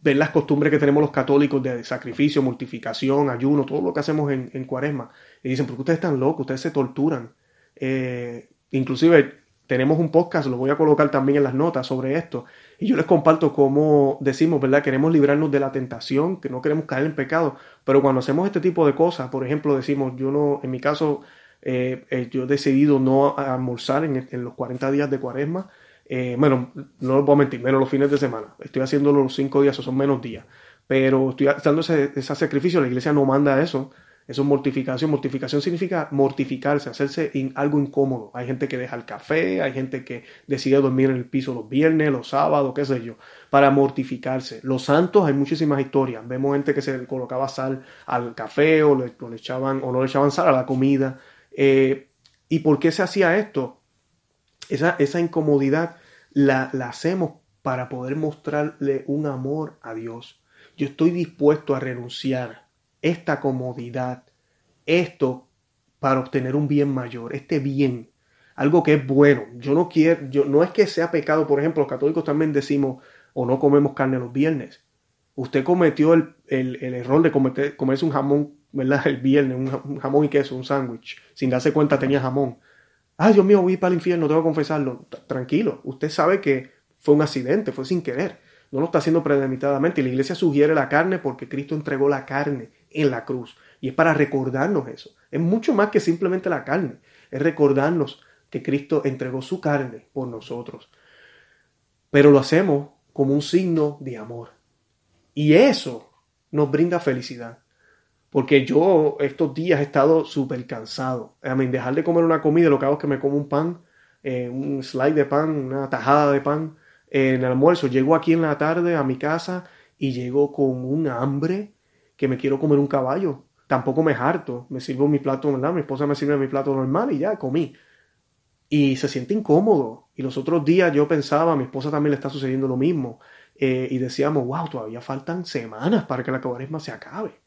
ven las costumbres que tenemos los católicos de sacrificio, mortificación, ayuno, todo lo que hacemos en, cuaresma, y dicen, ¿por qué ustedes están locos? Ustedes se torturan. Eh, inclusive tenemos un podcast, lo voy a colocar también en las notas sobre esto, y yo les comparto cómo decimos, ¿verdad? Queremos librarnos de la tentación, que no queremos caer en pecado, pero cuando hacemos este tipo de cosas, por ejemplo, decimos, yo no, en mi caso, eh, yo he decidido no almorzar en, en los 40 días de cuaresma, eh, bueno, no lo puedo mentir, menos los fines de semana. Estoy haciendo los cinco días, o son menos días. Pero estoy dando ese, sacrificio, la iglesia no manda eso. Eso es mortificación. Mortificación significa mortificarse, hacerse algo incómodo. Hay gente que deja el café, hay gente que decide dormir en el piso los viernes, los sábados, qué sé yo, para mortificarse. Los santos, hay muchísimas historias. Vemos gente que se colocaba sal al café o le, echaban, o no le echaban sal a la comida. Eh, ¿Y por qué se hacía esto? Esa, esa incomodidad la, la hacemos para poder mostrarle un amor a Dios. Yo estoy dispuesto a renunciar esta comodidad, esto para obtener un bien mayor, este bien, algo que es bueno. Yo no quiero, yo, no es que sea pecado, por ejemplo, los católicos también decimos o no comemos carne los viernes. Usted cometió el, error de cometer, comerse un jamón, ¿verdad? El viernes, un jamón y queso, un sándwich. Sin darse cuenta tenía jamón ay Dios mío, voy para el infierno, tengo que confesarlo. Tranquilo, usted sabe que fue un accidente, fue sin querer. No lo está haciendo premeditadamente. La iglesia sugiere la carne porque Cristo entregó la carne en la cruz. Y es para recordarnos eso. Es mucho más que simplemente la carne. Es recordarnos que Cristo entregó su carne por nosotros. Pero lo hacemos como un signo de amor. Y eso nos brinda felicidad. Porque yo estos días he estado súper cansado. A mí, dejar de comer una comida, lo que hago es que me como un pan, eh, un slide de pan, una tajada de pan en el almuerzo. Llego aquí en la tarde a mi casa y llego con un hambre que me quiero comer un caballo. Tampoco me harto. Me sirvo mi plato, ¿verdad? Mi esposa me sirve mi plato normal y ya comí. Y se siente incómodo. Y los otros días yo pensaba, a mi esposa también le está sucediendo lo mismo. Eh, y decíamos, wow, todavía faltan semanas para que la cuaresma se acabe.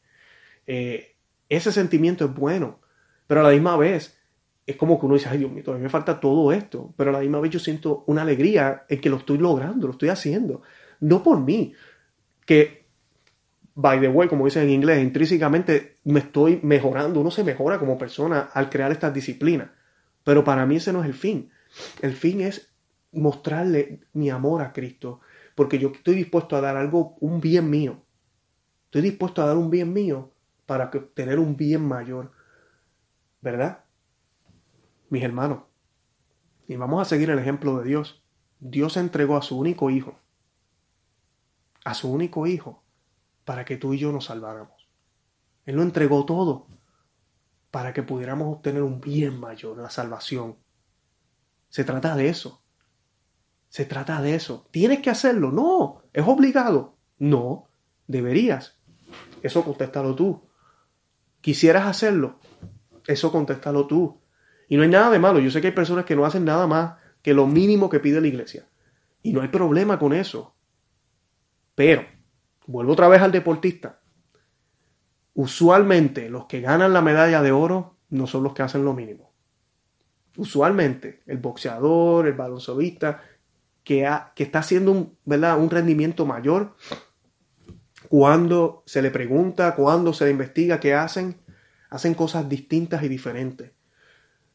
Eh, ese sentimiento es bueno, pero a la misma vez es como que uno dice, ay Dios mío, todavía me falta todo esto, pero a la misma vez yo siento una alegría en que lo estoy logrando, lo estoy haciendo, no por mí, que, by the way, como dicen en inglés, intrínsecamente me estoy mejorando, uno se mejora como persona al crear estas disciplinas, pero para mí ese no es el fin, el fin es mostrarle mi amor a Cristo, porque yo estoy dispuesto a dar algo, un bien mío. Estoy dispuesto a dar un bien mío para tener un bien mayor. ¿Verdad? Mis hermanos. Y vamos a seguir el ejemplo de Dios. Dios entregó a su único hijo. A su único hijo. Para que tú y yo nos salváramos. Él lo entregó todo. Para que pudiéramos obtener un bien mayor, la salvación. Se trata de eso. Se trata de eso. ¿Tienes que hacerlo? No. ¿Es obligado? No. Deberías. Eso contéstalo tú. ¿Quisieras hacerlo? Eso contéstalo tú. Y no hay nada de malo. Yo sé que hay personas que no hacen nada más que lo mínimo que pide la iglesia. Y no hay problema con eso. Pero, vuelvo otra vez al deportista. Usualmente los que ganan la medalla de oro no son los que hacen lo mínimo. Usualmente el boxeador, el baloncelista, que, está haciendo un, un rendimiento mayor, cuando se le pregunta, cuando se le investiga qué hacen, hacen cosas distintas y diferentes.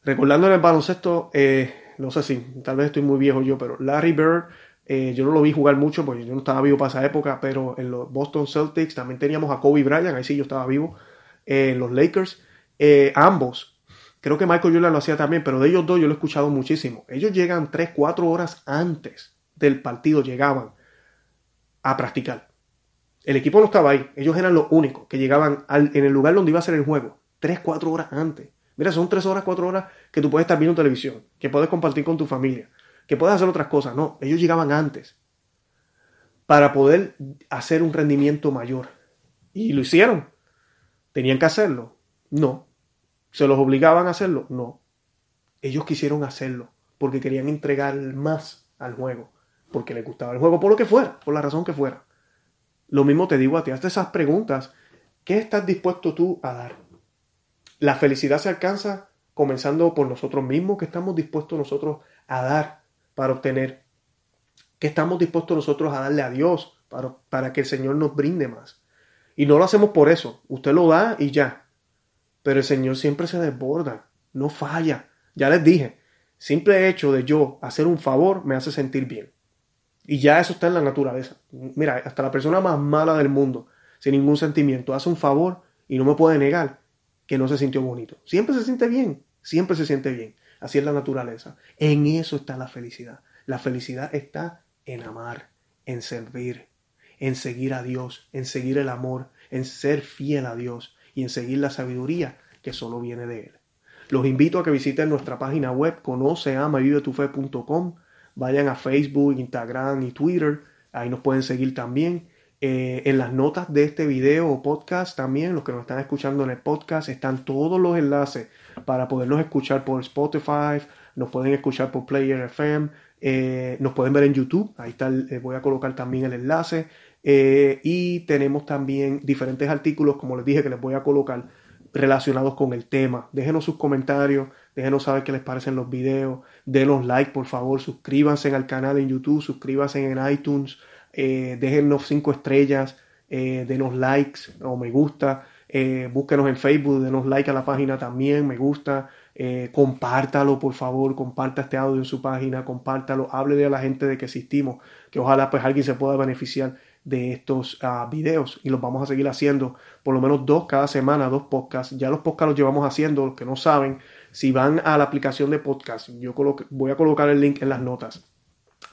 Recordando en el baloncesto, eh, no sé si, tal vez estoy muy viejo yo, pero Larry Bird, eh, yo no lo vi jugar mucho porque yo no estaba vivo para esa época, pero en los Boston Celtics también teníamos a Kobe Bryant, ahí sí yo estaba vivo, eh, en los Lakers, ambos Creo que Michael Jordan lo hacía también, pero de ellos dos yo lo he escuchado muchísimo. Ellos llegan 3, 4 horas antes del partido, llegaban a practicar. El equipo no estaba ahí, ellos eran los únicos que llegaban en el lugar donde iba a ser el juego, 3, 4 horas antes. Mira, son 3 horas, 4 horas que tú puedes estar viendo televisión, que puedes compartir con tu familia, que puedes hacer otras cosas. No, ellos llegaban antes para poder hacer un rendimiento mayor. Y lo hicieron. ¿Tenían que hacerlo? No, ¿Se los obligaban a hacerlo? No. Ellos quisieron hacerlo porque querían entregar más al juego, porque les gustaba el juego, por lo que fuera, por la razón que fuera. Lo mismo te digo a ti, hazte esas preguntas. ¿Qué estás dispuesto tú a dar? La felicidad se alcanza comenzando por nosotros mismos, ¿qué estamos dispuestos nosotros a dar para obtener? ¿Qué estamos dispuestos nosotros a darle a Dios para, para que el Señor nos brinde más? Y no lo hacemos por eso, usted lo da y ya, pero el Señor siempre se desborda, no falla. Ya les dije, simple hecho de yo hacer un favor me hace sentir bien. Y ya eso está en la naturaleza. Mira, hasta la persona más mala del mundo, sin ningún sentimiento, hace un favor y no me puede negar que no se sintió bonito. Siempre se siente bien, siempre se siente bien. Así es la naturaleza. En eso está la felicidad. La felicidad está en amar, en servir, en seguir a Dios, en seguir el amor, en ser fiel a Dios, y en seguir la sabiduría que solo viene de Él. Los invito a que visiten nuestra página web conoceamavivetufe.com, vayan a Facebook, Instagram y Twitter, ahí nos pueden seguir también. Eh, en las notas de este video o podcast también, los que nos están escuchando en el podcast, están todos los enlaces para podernos escuchar por Spotify, nos pueden escuchar por Player FM, eh, nos pueden ver en YouTube, ahí está, eh, voy a colocar también el enlace. Eh, y tenemos también diferentes artículos, como les dije, que les voy a colocar relacionados con el tema. Déjenos sus comentarios, déjenos saber qué les parecen los videos, denos like por favor, suscríbanse al canal en YouTube, suscríbanse en iTunes, eh, déjenos cinco estrellas, eh, denos likes o me gusta, eh, búsquenos en Facebook, denos like a la página también, me gusta, eh, compártalo por favor, comparta este audio en su página, compártalo, háblele a la gente de que existimos, que ojalá pues alguien se pueda beneficiar de estos uh, videos. Y los vamos a seguir haciendo por lo menos dos cada semana, dos podcasts. Ya los podcasts los llevamos haciendo, los que no saben, si van a la aplicación de podcast, yo voy a colocar el link en las notas.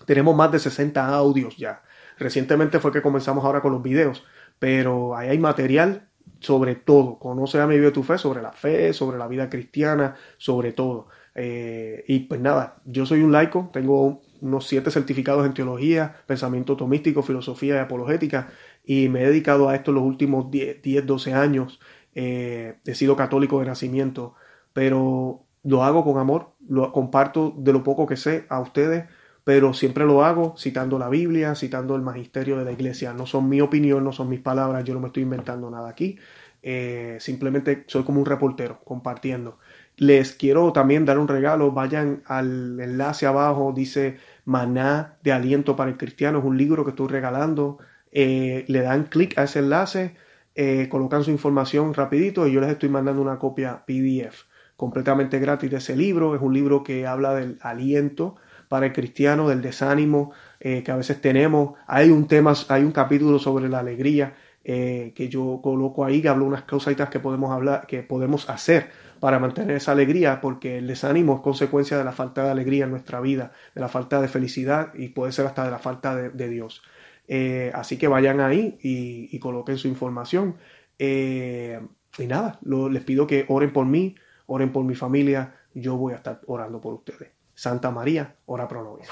Tenemos más de 60 audios ya. Recientemente fue que comenzamos ahora con los videos, pero ahí hay material sobre todo. Conoce a mi tu fe, sobre la fe, sobre la vida cristiana, sobre todo. Eh, y pues nada, yo soy un laico, tengo unos siete certificados en teología, pensamiento tomístico, filosofía y apologética, y me he dedicado a esto los últimos 10, 12 años. Eh, he sido católico de nacimiento, pero lo hago con amor, lo comparto de lo poco que sé a ustedes, pero siempre lo hago citando la Biblia, citando el magisterio de la iglesia. No son mi opinión, no son mis palabras, yo no me estoy inventando nada aquí. Eh, simplemente soy como un reportero compartiendo. Les quiero también dar un regalo. Vayan al enlace abajo. Dice Maná de Aliento para el Cristiano. Es un libro que estoy regalando. Eh, le dan clic a ese enlace. Eh, colocan su información rapidito y yo les estoy mandando una copia PDF completamente gratis de ese libro. Es un libro que habla del aliento para el cristiano, del desánimo eh, que a veces tenemos. Hay un tema, hay un capítulo sobre la alegría eh, que yo coloco ahí, que hablo unas causitas que podemos hablar, que podemos hacer para mantener esa alegría, porque el desánimo es consecuencia de la falta de alegría en nuestra vida, de la falta de felicidad y puede ser hasta de la falta de, Dios. Eh, así que vayan ahí y, coloquen su información. y nada, les pido que oren por mí, oren por mi familia, yo voy a estar orando por ustedes. Santa María, ora pro nobis.